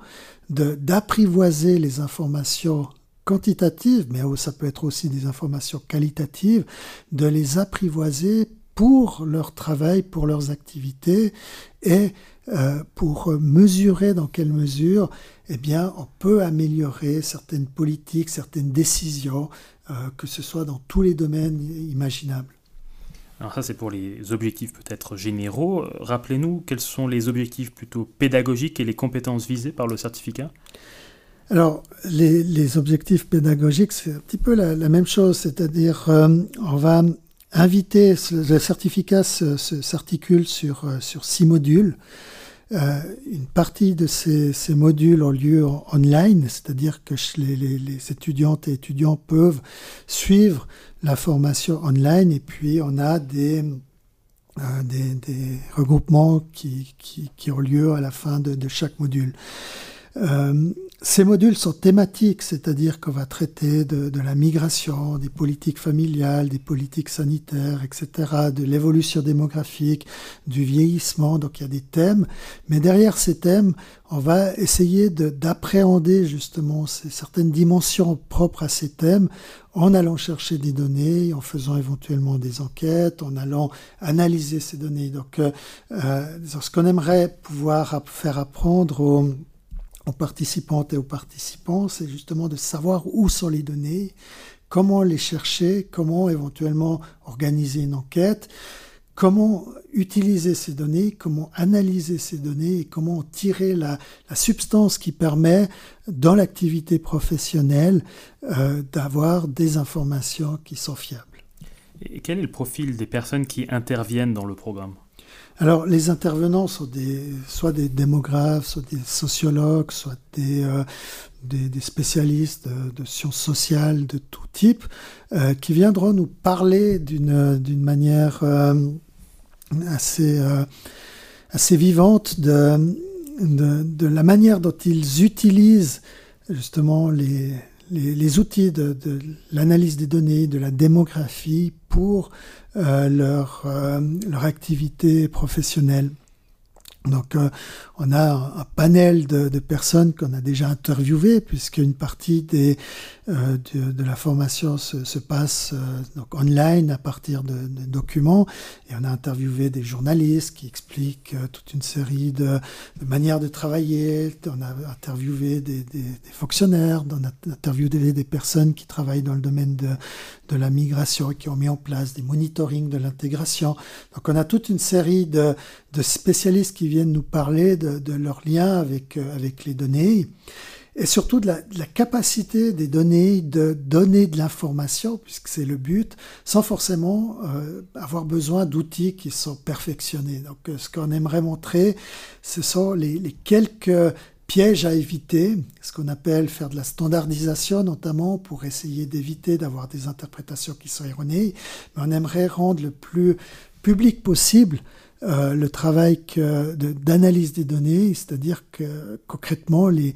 d'apprivoiser les informations quantitatives, mais ça peut être aussi des informations qualitatives, de les apprivoiser pour leur travail, pour leurs activités et euh, pour mesurer dans quelle mesure eh bien, on peut améliorer certaines politiques, certaines décisions, euh, que ce soit dans tous les domaines imaginables. Alors ça c'est pour les objectifs peut-être généraux. Rappelez-nous quels sont les objectifs plutôt pédagogiques et les compétences visées par le certificat? Alors, les, objectifs pédagogiques, c'est un petit peu la, même chose, c'est-à-dire euh, on va inviter, le certificat s'articule sur, euh, sur six modules. Euh, une partie de ces, modules ont lieu en online, c'est-à-dire que les, les, étudiantes et étudiants peuvent suivre la formation online et puis on a des, euh, des, regroupements qui, qui, ont lieu à la fin de, de chaque module. Euh, ces modules sont thématiques, c'est-à-dire qu'on va traiter de, la migration, des politiques familiales, des politiques sanitaires, etc., de l'évolution démographique, du vieillissement. Donc il y a des thèmes, mais derrière ces thèmes, on va essayer d'appréhender justement certaines dimensions propres à ces thèmes en allant chercher des données, en faisant éventuellement des enquêtes, en allant analyser ces données. Donc, euh, euh ce qu'on aimerait pouvoir faire apprendre aux aux participantes et aux participants, c'est justement de savoir où sont les données, comment les chercher, comment éventuellement organiser une enquête, comment utiliser ces données, comment analyser ces données et comment tirer la, substance qui permet dans l'activité professionnelle euh, d'avoir des informations qui sont fiables. Et quel est le profil des personnes qui interviennent dans le programme? Alors, les intervenants sont des, soit des démographes, soit des sociologues, soit des, euh, des, spécialistes de, sciences sociales de tout type, euh, qui viendront nous parler d'une, manière euh, assez, assez vivante de, de, la manière dont ils utilisent justement les, les, outils de, l'analyse des données, de la démographie pour euh, leur, euh, leur activité professionnelle. Donc, euh, on a un, panel de, personnes qu'on a déjà interviewées, puisqu'une partie euh, de, de, la formation se, se passe euh, donc online à partir de, documents. Et on a interviewé des journalistes qui expliquent toute une série de, manières de travailler. On a interviewé des, fonctionnaires, on a interviewé des personnes qui travaillent dans le domaine de, de la migration et qui ont mis en place des monitorings de l'intégration. Donc, on a toute une série de, de spécialistes qui viennent nous parler de, de leur lien avec, euh, avec les données et surtout de la, de la, capacité des données de donner de l'information, puisque c'est le but, sans forcément euh, avoir besoin d'outils qui sont perfectionnés. Donc euh, ce qu'on aimerait montrer, ce sont les, les, quelques pièges à éviter, ce qu'on appelle faire de la standardisation notamment pour essayer d'éviter d'avoir des interprétations qui sont erronées, mais on aimerait rendre le plus public possible euh, le travail d'analyse des données, c'est-à-dire que concrètement, les,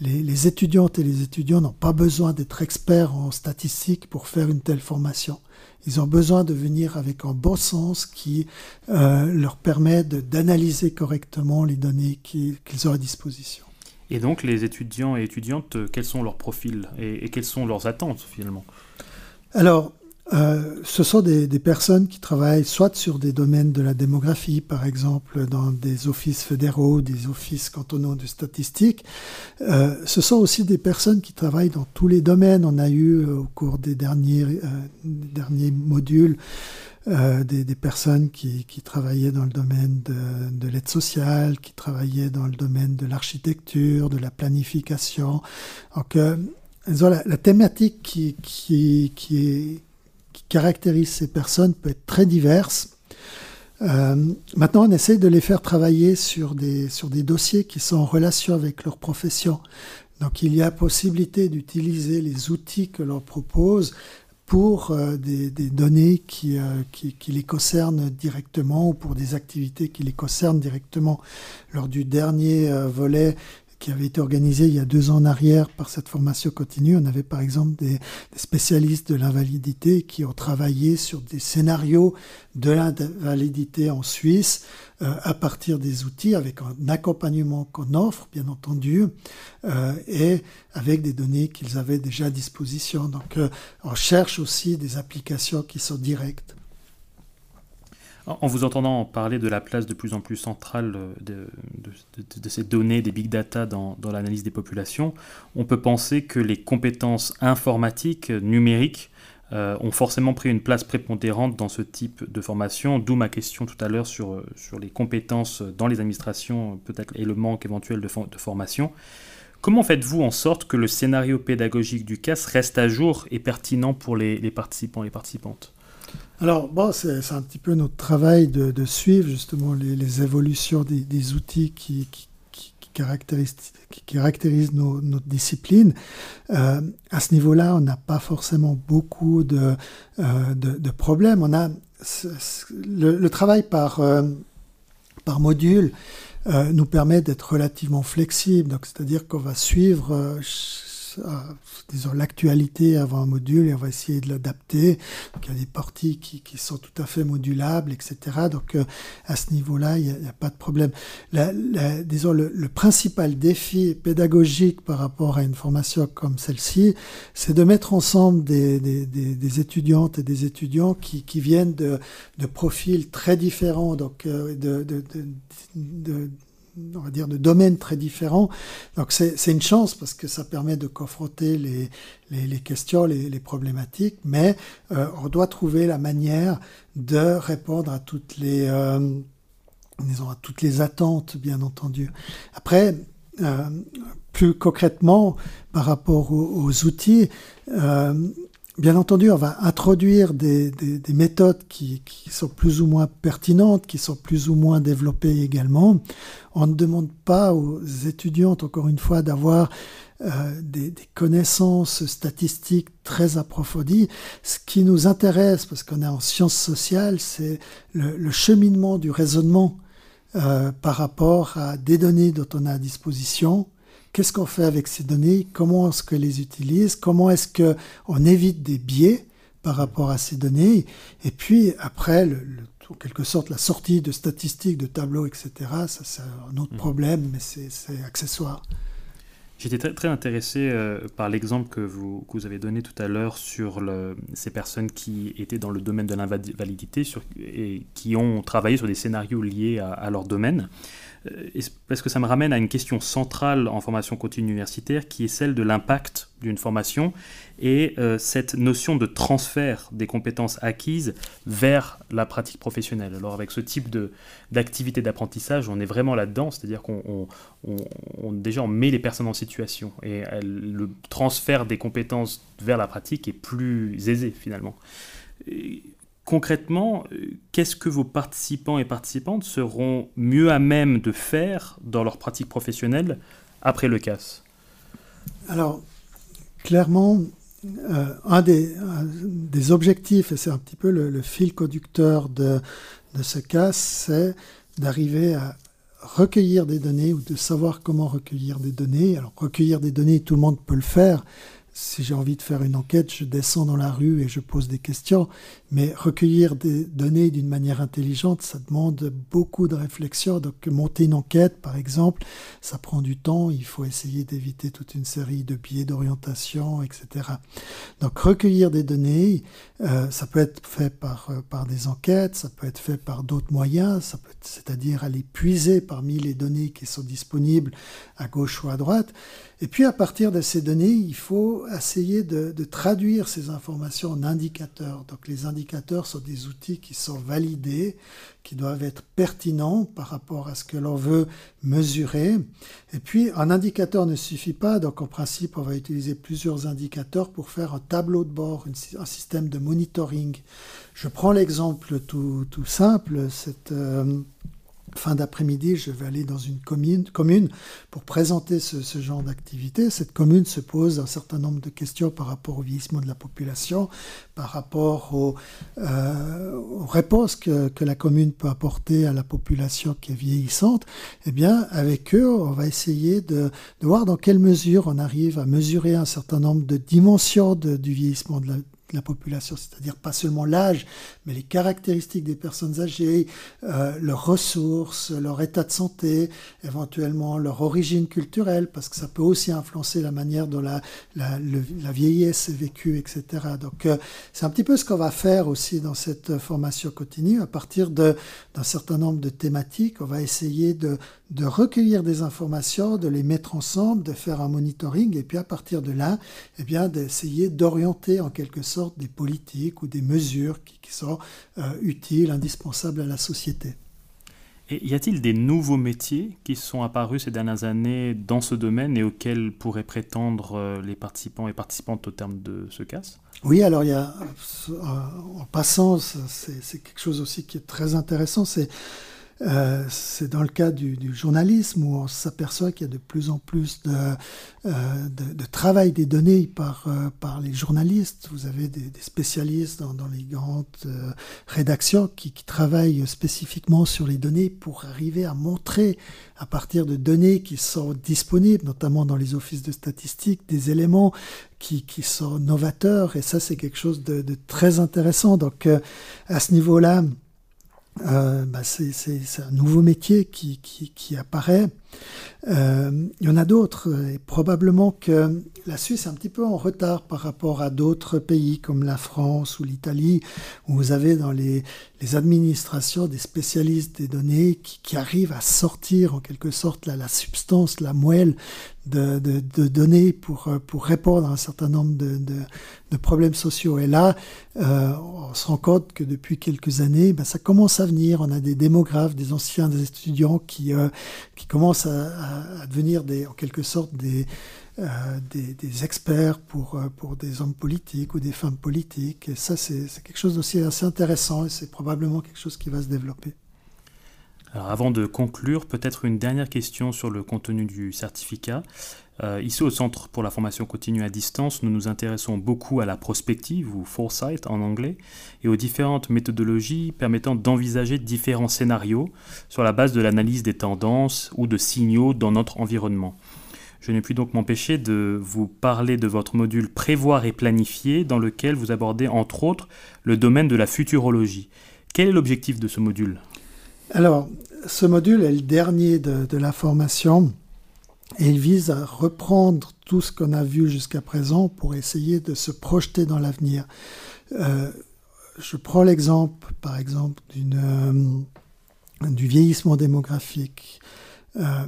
les, les, étudiantes et les étudiants n'ont pas besoin d'être experts en statistique pour faire une telle formation. Ils ont besoin de venir avec un bon sens qui euh, leur permet d'analyser correctement les données qu'ils ont à disposition. Et donc, les étudiants et étudiantes, quels sont leurs profils et, et quelles sont leurs attentes finalement? Alors, euh, ce sont des, personnes qui travaillent soit sur des domaines de la démographie, par exemple, dans des offices fédéraux, des offices cantonaux de statistiques. Euh, ce sont aussi des personnes qui travaillent dans tous les domaines. On a eu euh, au cours des derniers, derniers modules des, personnes qui, travaillaient dans le domaine de, l'aide sociale, qui travaillaient dans le domaine de l'architecture, de la planification. Donc, la, la, thématique qui, qui, qui est caractérise ces personnes peut être très diverse. Euh, maintenant, on essaye de les faire travailler sur des, sur des dossiers qui sont en relation avec leur profession. Donc, il y a possibilité d'utiliser les outils que l'on propose pour euh, des, des, données euh, qui, qui, les concernent directement ou pour des activités qui les concernent directement. Lors du dernier volet qui avait été organisé il y a deux ans en arrière par cette formation continue. On avait par exemple des, spécialistes de l'invalidité qui ont travaillé sur des scénarios de l'invalidité en Suisse euh, à partir des outils avec un accompagnement qu'on offre, bien entendu, euh, et avec des données qu'ils avaient déjà à disposition. Donc euh, on cherche aussi des applications qui sont directes. En vous entendant parler de la place de plus en plus centrale euh, de, ces données, des big data dans, l'analyse des populations, on peut penser que les compétences informatiques, numériques, euh, ont forcément pris une place prépondérante dans ce type de formation, d'où ma question tout à l'heure sur, les compétences dans les administrations, peut-être, et le manque éventuel de, formation. Comment faites-vous en sorte que le scénario pédagogique du CAS reste à jour et pertinent pour les participants et les participantes? Alors, bon, c'est un petit peu notre travail de, suivre justement les, évolutions des, outils qui, caractérisent, notre discipline. Euh, à ce niveau-là, on n'a pas forcément beaucoup de, euh, problèmes. On a le, travail par, euh, par module nous permet d'être relativement flexible. C'est-à-dire qu'on va suivre disons, l'actualité avant un module et on va essayer de l'adapter. Il y a des parties qui, sont tout à fait modulables, etc. Donc euh, à ce niveau-là, il n'y a, pas de problème. La, disons, le, principal défi pédagogique par rapport à une formation comme celle-ci, c'est de mettre ensemble des, étudiantes et des étudiants qui, viennent de, profils très différents, donc euh, de on va dire, de domaines très différents. Donc c'est une chance parce que ça permet de confronter les, les, questions, les, problématiques, mais euh, on doit trouver la manière de répondre à toutes les, euh, disons, à toutes les attentes, bien entendu. Après, euh, plus concrètement, par rapport aux, outils, Bien entendu, on va introduire des, méthodes qui, sont plus ou moins pertinentes, qui sont plus ou moins développées également. On ne demande pas aux étudiantes, encore une fois, d'avoir euh, des, connaissances statistiques très approfondies. Ce qui nous intéresse, parce qu'on est en sciences sociales, c'est le, cheminement du raisonnement euh, par rapport à des données dont on a à disposition, Qu'est-ce qu'on fait avec ces données? Comment est-ce qu'on les utilise Comment est-ce qu'on évite des biais par rapport à ces données? Et puis après, en quelque sorte, la sortie de statistiques, de tableaux, etc., ça c'est un autre mmh. problème, mais c'est accessoire. J'étais très, très, intéressé euh, par l'exemple que vous, que vous, avez donné tout à l'heure sur le, ces personnes qui étaient dans le domaine de l'invalidité et qui ont travaillé sur des scénarios liés à, à leur domaine. Euh, parce que ça me ramène à une question centrale en formation continue universitaire qui est celle de l'impact d'une formation et euh, cette notion de transfert des compétences acquises vers la pratique professionnelle. Alors avec ce type d'activité d'apprentissage, on est vraiment là-dedans, c'est-à-dire qu'on on, déjà on met les personnes en situation et le transfert des compétences vers la pratique est plus aisé finalement concrètement, euh, qu'est-ce que vos participants et participantes seront mieux à même de faire dans leur pratique professionnelle après le CAS Alors, clairement, euh, un, des, objectifs, et c'est un petit peu le, fil conducteur de ce CAS, c'est d'arriver à recueillir des données ou de savoir comment recueillir des données. Alors, recueillir des données, tout le monde peut le faire, si j'ai envie de faire une enquête, je descends dans la rue et je pose des questions. Mais recueillir des données d'une manière intelligente, ça demande beaucoup de réflexion. Donc monter une enquête, par exemple, ça prend du temps. Il faut essayer d'éviter toute une série de biais d'orientation, etc. Donc recueillir des données, euh, ça peut être fait par, euh, par des enquêtes, ça peut être fait par d'autres moyens, ça peut c'est-à-dire aller puiser parmi les données qui sont disponibles à gauche ou à droite. Et puis à partir de ces données, il faut essayer de, traduire ces informations en indicateurs. Donc les indicateurs sont des outils qui sont validés, qui doivent être pertinents par rapport à ce que l'on veut mesurer. Et puis un indicateur ne suffit pas, donc en principe on va utiliser plusieurs indicateurs pour faire un tableau de bord, un système de monitoring. Je prends l'exemple tout, simple, cette... Euh, fin d'après-midi, je vais aller dans une commune, pour présenter ce, genre d'activité. Cette commune se pose un certain nombre de questions par rapport au vieillissement de la population, par rapport euh, aux, réponses que, la commune peut apporter à la population qui est vieillissante. Eh bien, avec eux, on va essayer de, de voir dans quelle mesure on arrive à mesurer un certain nombre de dimensions du vieillissement de la, la population, c'est-à-dire pas seulement l'âge, mais les caractéristiques des personnes âgées, euh, leurs ressources, leur état de santé, éventuellement leur origine culturelle, parce que ça peut aussi influencer la manière dont la, la, vieillesse est vécue, etc. Donc euh, c'est un petit peu ce qu'on va faire aussi dans cette formation continue. À partir d'un certain nombre de thématiques, on va essayer de, de recueillir des informations, de les mettre ensemble, de faire un monitoring, et puis à partir de là, eh bien d'essayer d'orienter en quelque sorte des politiques ou des mesures qui, sont euh, utiles, indispensables à la société. Et y a-t-il des nouveaux métiers qui sont apparus ces dernières années dans ce domaine et auxquels pourraient prétendre euh, les participants et participantes au terme de ce CAS Oui, alors il y a, euh, en passant, c'est quelque chose aussi qui est très intéressant, c'est euh, c'est dans le cas du, journalisme où on s'aperçoit qu'il y a de plus en plus de, euh, travail des données par, euh, par les journalistes. Vous avez des, spécialistes dans, les grandes rédactions qui, travaillent spécifiquement sur les données pour arriver à montrer à partir de données qui sont disponibles, notamment dans les offices de statistiques, des éléments qui, sont novateurs. Et ça, c'est quelque chose de, très intéressant. Donc, à ce niveau-là, euh, bah c'est un nouveau métier qui, qui, qui apparaît. Euh, il y en a d'autres, et probablement que la Suisse est un petit peu en retard par rapport à d'autres pays comme la France ou l'Italie, où vous avez dans les, administrations des spécialistes des données qui, arrivent à sortir en quelque sorte la, substance, la moelle de, données pour, répondre à un certain nombre de, de problèmes sociaux. Et là, euh, on se rend compte que depuis quelques années, ben, ça commence à venir. On a des démographes, des anciens des étudiants qui, euh, qui commencent à, devenir en quelque sorte des, euh, des, experts pour, euh, pour des hommes politiques ou des femmes politiques. Et ça, c'est quelque chose d'aussi assez intéressant et c'est probablement quelque chose qui va se développer. Alors avant de conclure, peut-être une dernière question sur le contenu du certificat. Euh, ici au Centre pour la formation continue à distance, nous nous intéressons beaucoup à la prospective ou foresight en anglais et aux différentes méthodologies permettant d'envisager différents scénarios sur la base de l'analyse des tendances ou de signaux dans notre environnement. Je n'ai pu donc m'empêcher de vous parler de votre module Prévoir et planifier dans lequel vous abordez entre autres le domaine de la futurologie. Quel est l'objectif de ce module? Alors, ce module est le dernier de, de la formation et il vise à reprendre tout ce qu'on a vu jusqu'à présent pour essayer de se projeter dans l'avenir. Euh, je prends l'exemple, par exemple, euh, du vieillissement démographique. Euh,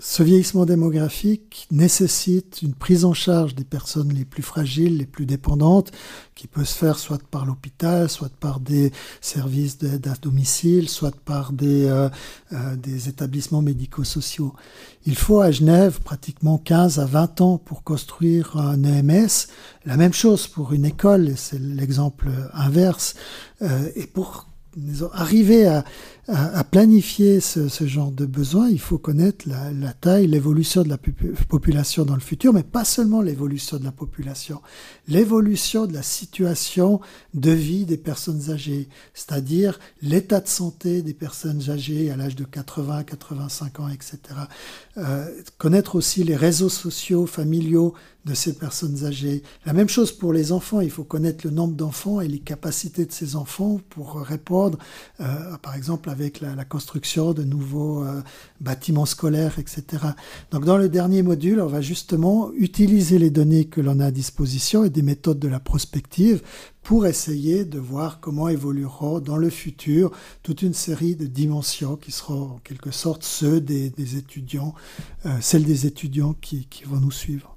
ce vieillissement démographique nécessite une prise en charge des personnes les plus fragiles, les plus dépendantes, qui peut se faire soit par l'hôpital, soit par des services d'aide à domicile, soit par des, euh, euh, des établissements médico-sociaux. Il faut à Genève pratiquement 15 à 20 ans pour construire un EMS. La même chose pour une école, c'est l'exemple inverse. Euh, et pour arriver à, à, planifier ce, genre de besoin, il faut connaître la, la taille, l'évolution de la population dans le futur, mais pas seulement l'évolution de la population, l'évolution de la situation de vie des personnes âgées, c'est-à-dire l'état de santé des personnes âgées à l'âge de 80, 85 ans, etc. Euh, connaître aussi les réseaux sociaux, familiaux de ces personnes âgées. La même chose pour les enfants, il faut connaître le nombre d'enfants et les capacités de ces enfants pour répondre, euh, par exemple avec la, construction de nouveaux euh, bâtiments scolaires, etc. Donc dans le dernier module, on va justement utiliser les données que l'on a à disposition et des méthodes de la prospective pour essayer de voir comment évoluera dans le futur toute une série de dimensions qui seront en quelque sorte ceux des, étudiants, euh, celles des étudiants qui, vont nous suivre.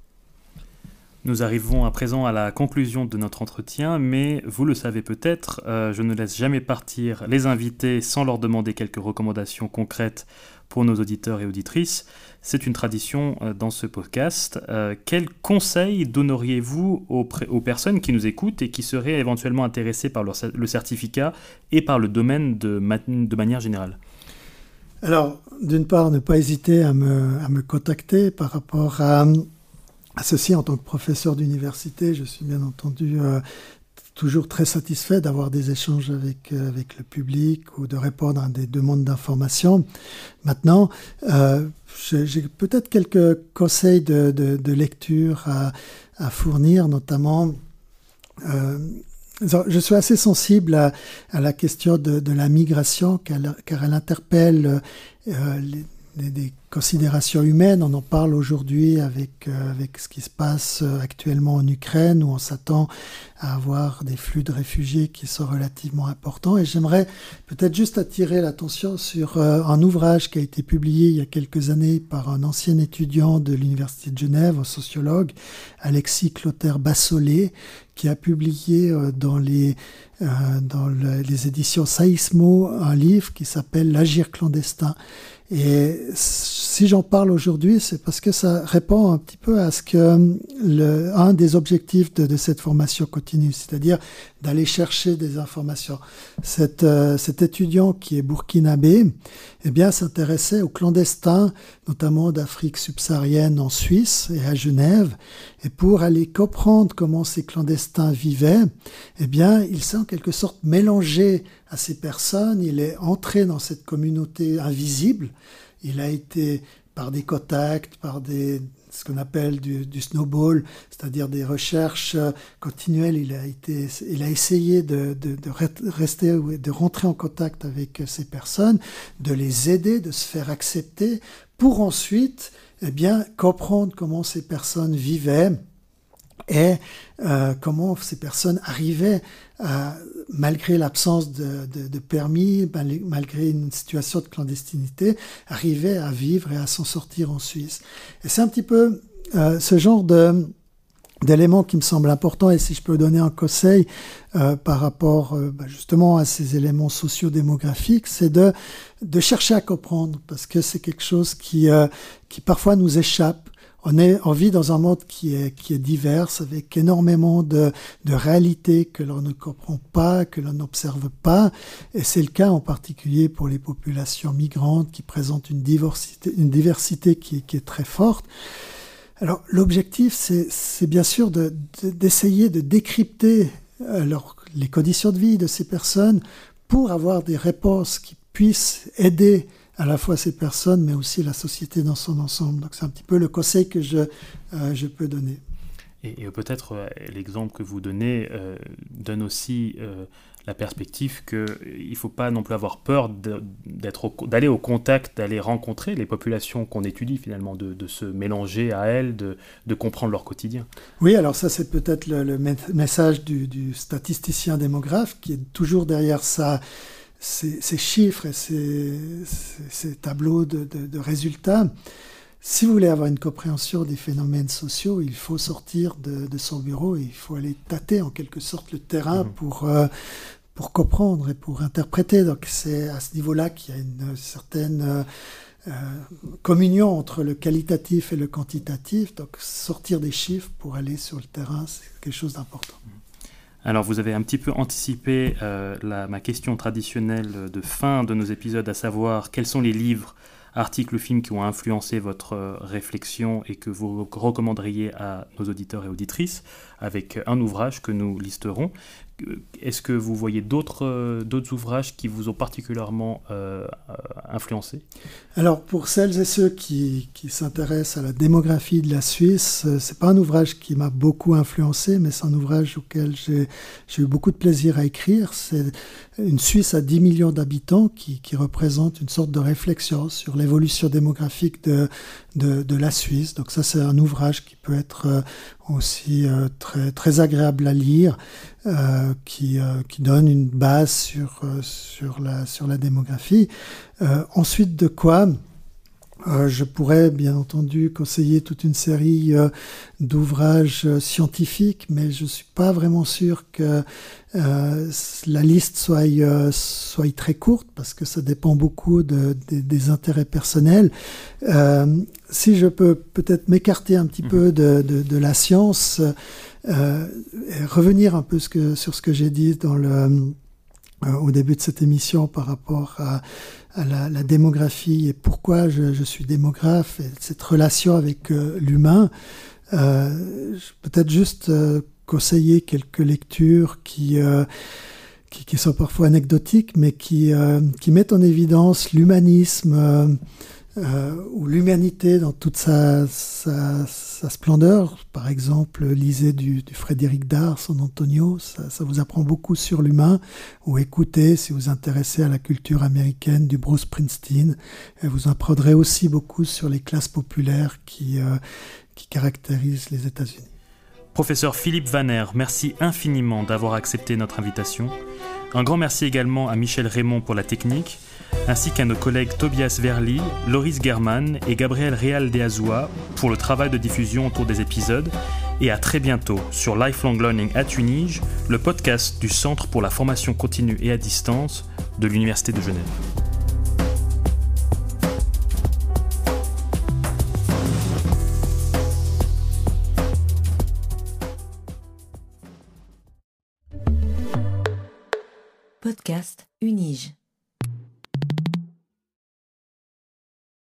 Nous arrivons à présent à la conclusion de notre entretien, mais vous le savez peut-être, euh, je ne laisse jamais partir les invités sans leur demander quelques recommandations concrètes pour nos auditeurs et auditrices. C'est une tradition euh, dans ce podcast. Euh, quels conseils donneriez-vous aux, personnes qui nous écoutent et qui seraient éventuellement intéressées par le certificat et par le domaine de, manière générale? Alors, d'une part, ne pas hésiter à me, contacter par rapport à, ceci en tant que professeur d'université. Je suis bien entendu euh, toujours très satisfait d'avoir des échanges avec, euh, avec le public ou de répondre à des demandes d'information. Maintenant, euh, j'ai peut-être quelques conseils de, de, lecture à, fournir, notamment. Je suis assez sensible à, la question de, la migration car, elle interpelle les, des, considérations humaines. On en parle aujourd'hui avec, euh, avec ce qui se passe euh, actuellement en Ukraine, où on s'attend à avoir des flux de réfugiés qui sont relativement importants. Et j'aimerais peut-être juste attirer l'attention sur euh, un ouvrage qui a été publié il y a quelques années par un ancien étudiant de l'Université de Genève, un sociologue, Alexis Clotaire Bassolé, qui a publié dans les, dans les éditions Saïsmo un livre qui s'appelle L'agir clandestin. Et si j'en parle aujourd'hui, c'est parce que ça répond un petit peu à ce que le, un des objectifs de, de cette formation continue, c'est-à-dire d'aller chercher des informations. Cet, euh, cet étudiant qui est burkinabé, eh bien, s'intéressait aux clandestins, notamment d'Afrique subsaharienne en Suisse et à Genève. Et pour aller comprendre comment ces clandestins vivaient, eh bien, il s'est en quelque sorte mélangé à ces personnes. Il est entré dans cette communauté invisible. Il a été par des contacts, par des, ce qu'on appelle du, snowball, c'est-à-dire des recherches euh, continuelles. Il a, été, il a essayé de, de, de rester, de rentrer en contact avec ces personnes, de les aider, de se faire accepter, pour ensuite, eh bien, comprendre comment ces personnes vivaient et euh, comment ces personnes arrivaient, à, malgré l'absence de, de, de, permis, malgré une situation de clandestinité, arrivaient à vivre et à s'en sortir en Suisse. Et c'est un petit peu euh, ce genre de d'éléments qui me semblent importants et si je peux donner un conseil euh, par rapport euh, bah, justement à ces éléments sociodémographiques, c'est de, de chercher à comprendre parce que c'est quelque chose qui, euh, qui parfois nous échappe on, vit dans un monde qui est, qui est divers, avec énormément de, de réalités que l'on ne comprend pas, que l'on n'observe pas. Et c'est le cas en particulier pour les populations migrantes qui présentent une diversité, une diversité qui, qui est très forte. Alors l'objectif, c'est bien sûr d'essayer de, de, décrypter euh, les conditions de vie de ces personnes pour avoir des réponses qui puissent aider à la fois ces personnes, mais aussi la société dans son ensemble. Donc c'est un petit peu le conseil que je, euh, je peux donner. Et, peut-être euh, l'exemple que vous donnez euh, donne aussi la perspective qu'il ne faut pas non plus avoir peur d'aller au contact, d'aller rencontrer les populations qu'on étudie finalement, de, de, se mélanger à elles, de, de, comprendre leur quotidien. Oui, alors ça c'est peut-être le, message du, du, statisticien démographe qui est toujours derrière ça ces, chiffres et ces, tableaux de, résultats, si vous voulez avoir une compréhension des phénomènes sociaux, il faut sortir de, son bureau et il faut aller tâter en quelque sorte le terrain mhm. pour, euh, pour comprendre et pour interpréter. Donc c'est à ce niveau-là qu'il y a une certaine euh, euh, communion entre le qualitatif et le quantitatif. Donc sortir des chiffres pour aller sur le terrain, c'est quelque chose d'important. Alors vous avez un petit peu anticipé euh, ma question traditionnelle de fin de nos épisodes, à savoir quels sont les livres, articles, ou films qui ont influencé votre euh, réflexion et que vous recommanderiez à nos auditeurs et auditrices, avec un ouvrage que nous listerons. Est-ce que vous voyez d'autres d'autres ouvrages qui vous ont particulièrement influencé? Alors pour celles et ceux qui, qui s'intéressent à la démographie de la Suisse, c'est pas un ouvrage qui m'a beaucoup influencé, mais c'est un ouvrage auquel j'ai eu beaucoup de plaisir à écrire. C'est une Suisse à 10 millions d'habitants qui, qui, représente une sorte de réflexion sur l'évolution démographique de, de, de, la Suisse. Donc ça, c'est un ouvrage qui peut être euh, aussi euh, très, très agréable à lire, euh, qui, euh, qui donne une base sur, euh, sur, la, sur la démographie. ensuite de quoi euh, je pourrais bien entendu conseiller toute une série euh, d'ouvrages euh, scientifiques, mais je suis pas vraiment sûr que la liste soit, soit très courte parce que ça dépend beaucoup de, des intérêts personnels. si je peux peut-être m'écarter un petit mmh. peu de, la science, revenir un peu ce que, sur ce que j'ai dit dans le au début de cette émission par rapport à, la, démographie et pourquoi je, suis démographe et cette relation avec euh, l'humain, euh, peut-être juste euh, conseiller quelques lectures qui, euh, qui, qui, sont parfois anecdotiques, mais qui, euh, qui mettent en évidence l'humanisme euh, ou l'humanité dans toute sa, splendeur. Par exemple, lisez du, Frédéric Dard, son Antonio, ça, vous apprend beaucoup sur l'humain. Ou écoutez, si vous vous intéressez à la culture américaine, du Bruce Springsteen. Et vous apprendrez aussi beaucoup sur les classes populaires qui, euh, qui caractérisent les États-Unis. Professeur Philippe Vaner, merci infiniment d'avoir accepté notre invitation. Un grand merci également à Michel Raymond pour la technique ainsi qu'à nos collègues Tobias Verli, Loris German et Gabriel Real de Azua pour le travail de diffusion autour des épisodes, et à très bientôt sur Lifelong Learning à Tunis, le podcast du Centre pour la formation continue et à distance de l'Université de Genève. Podcast Unige.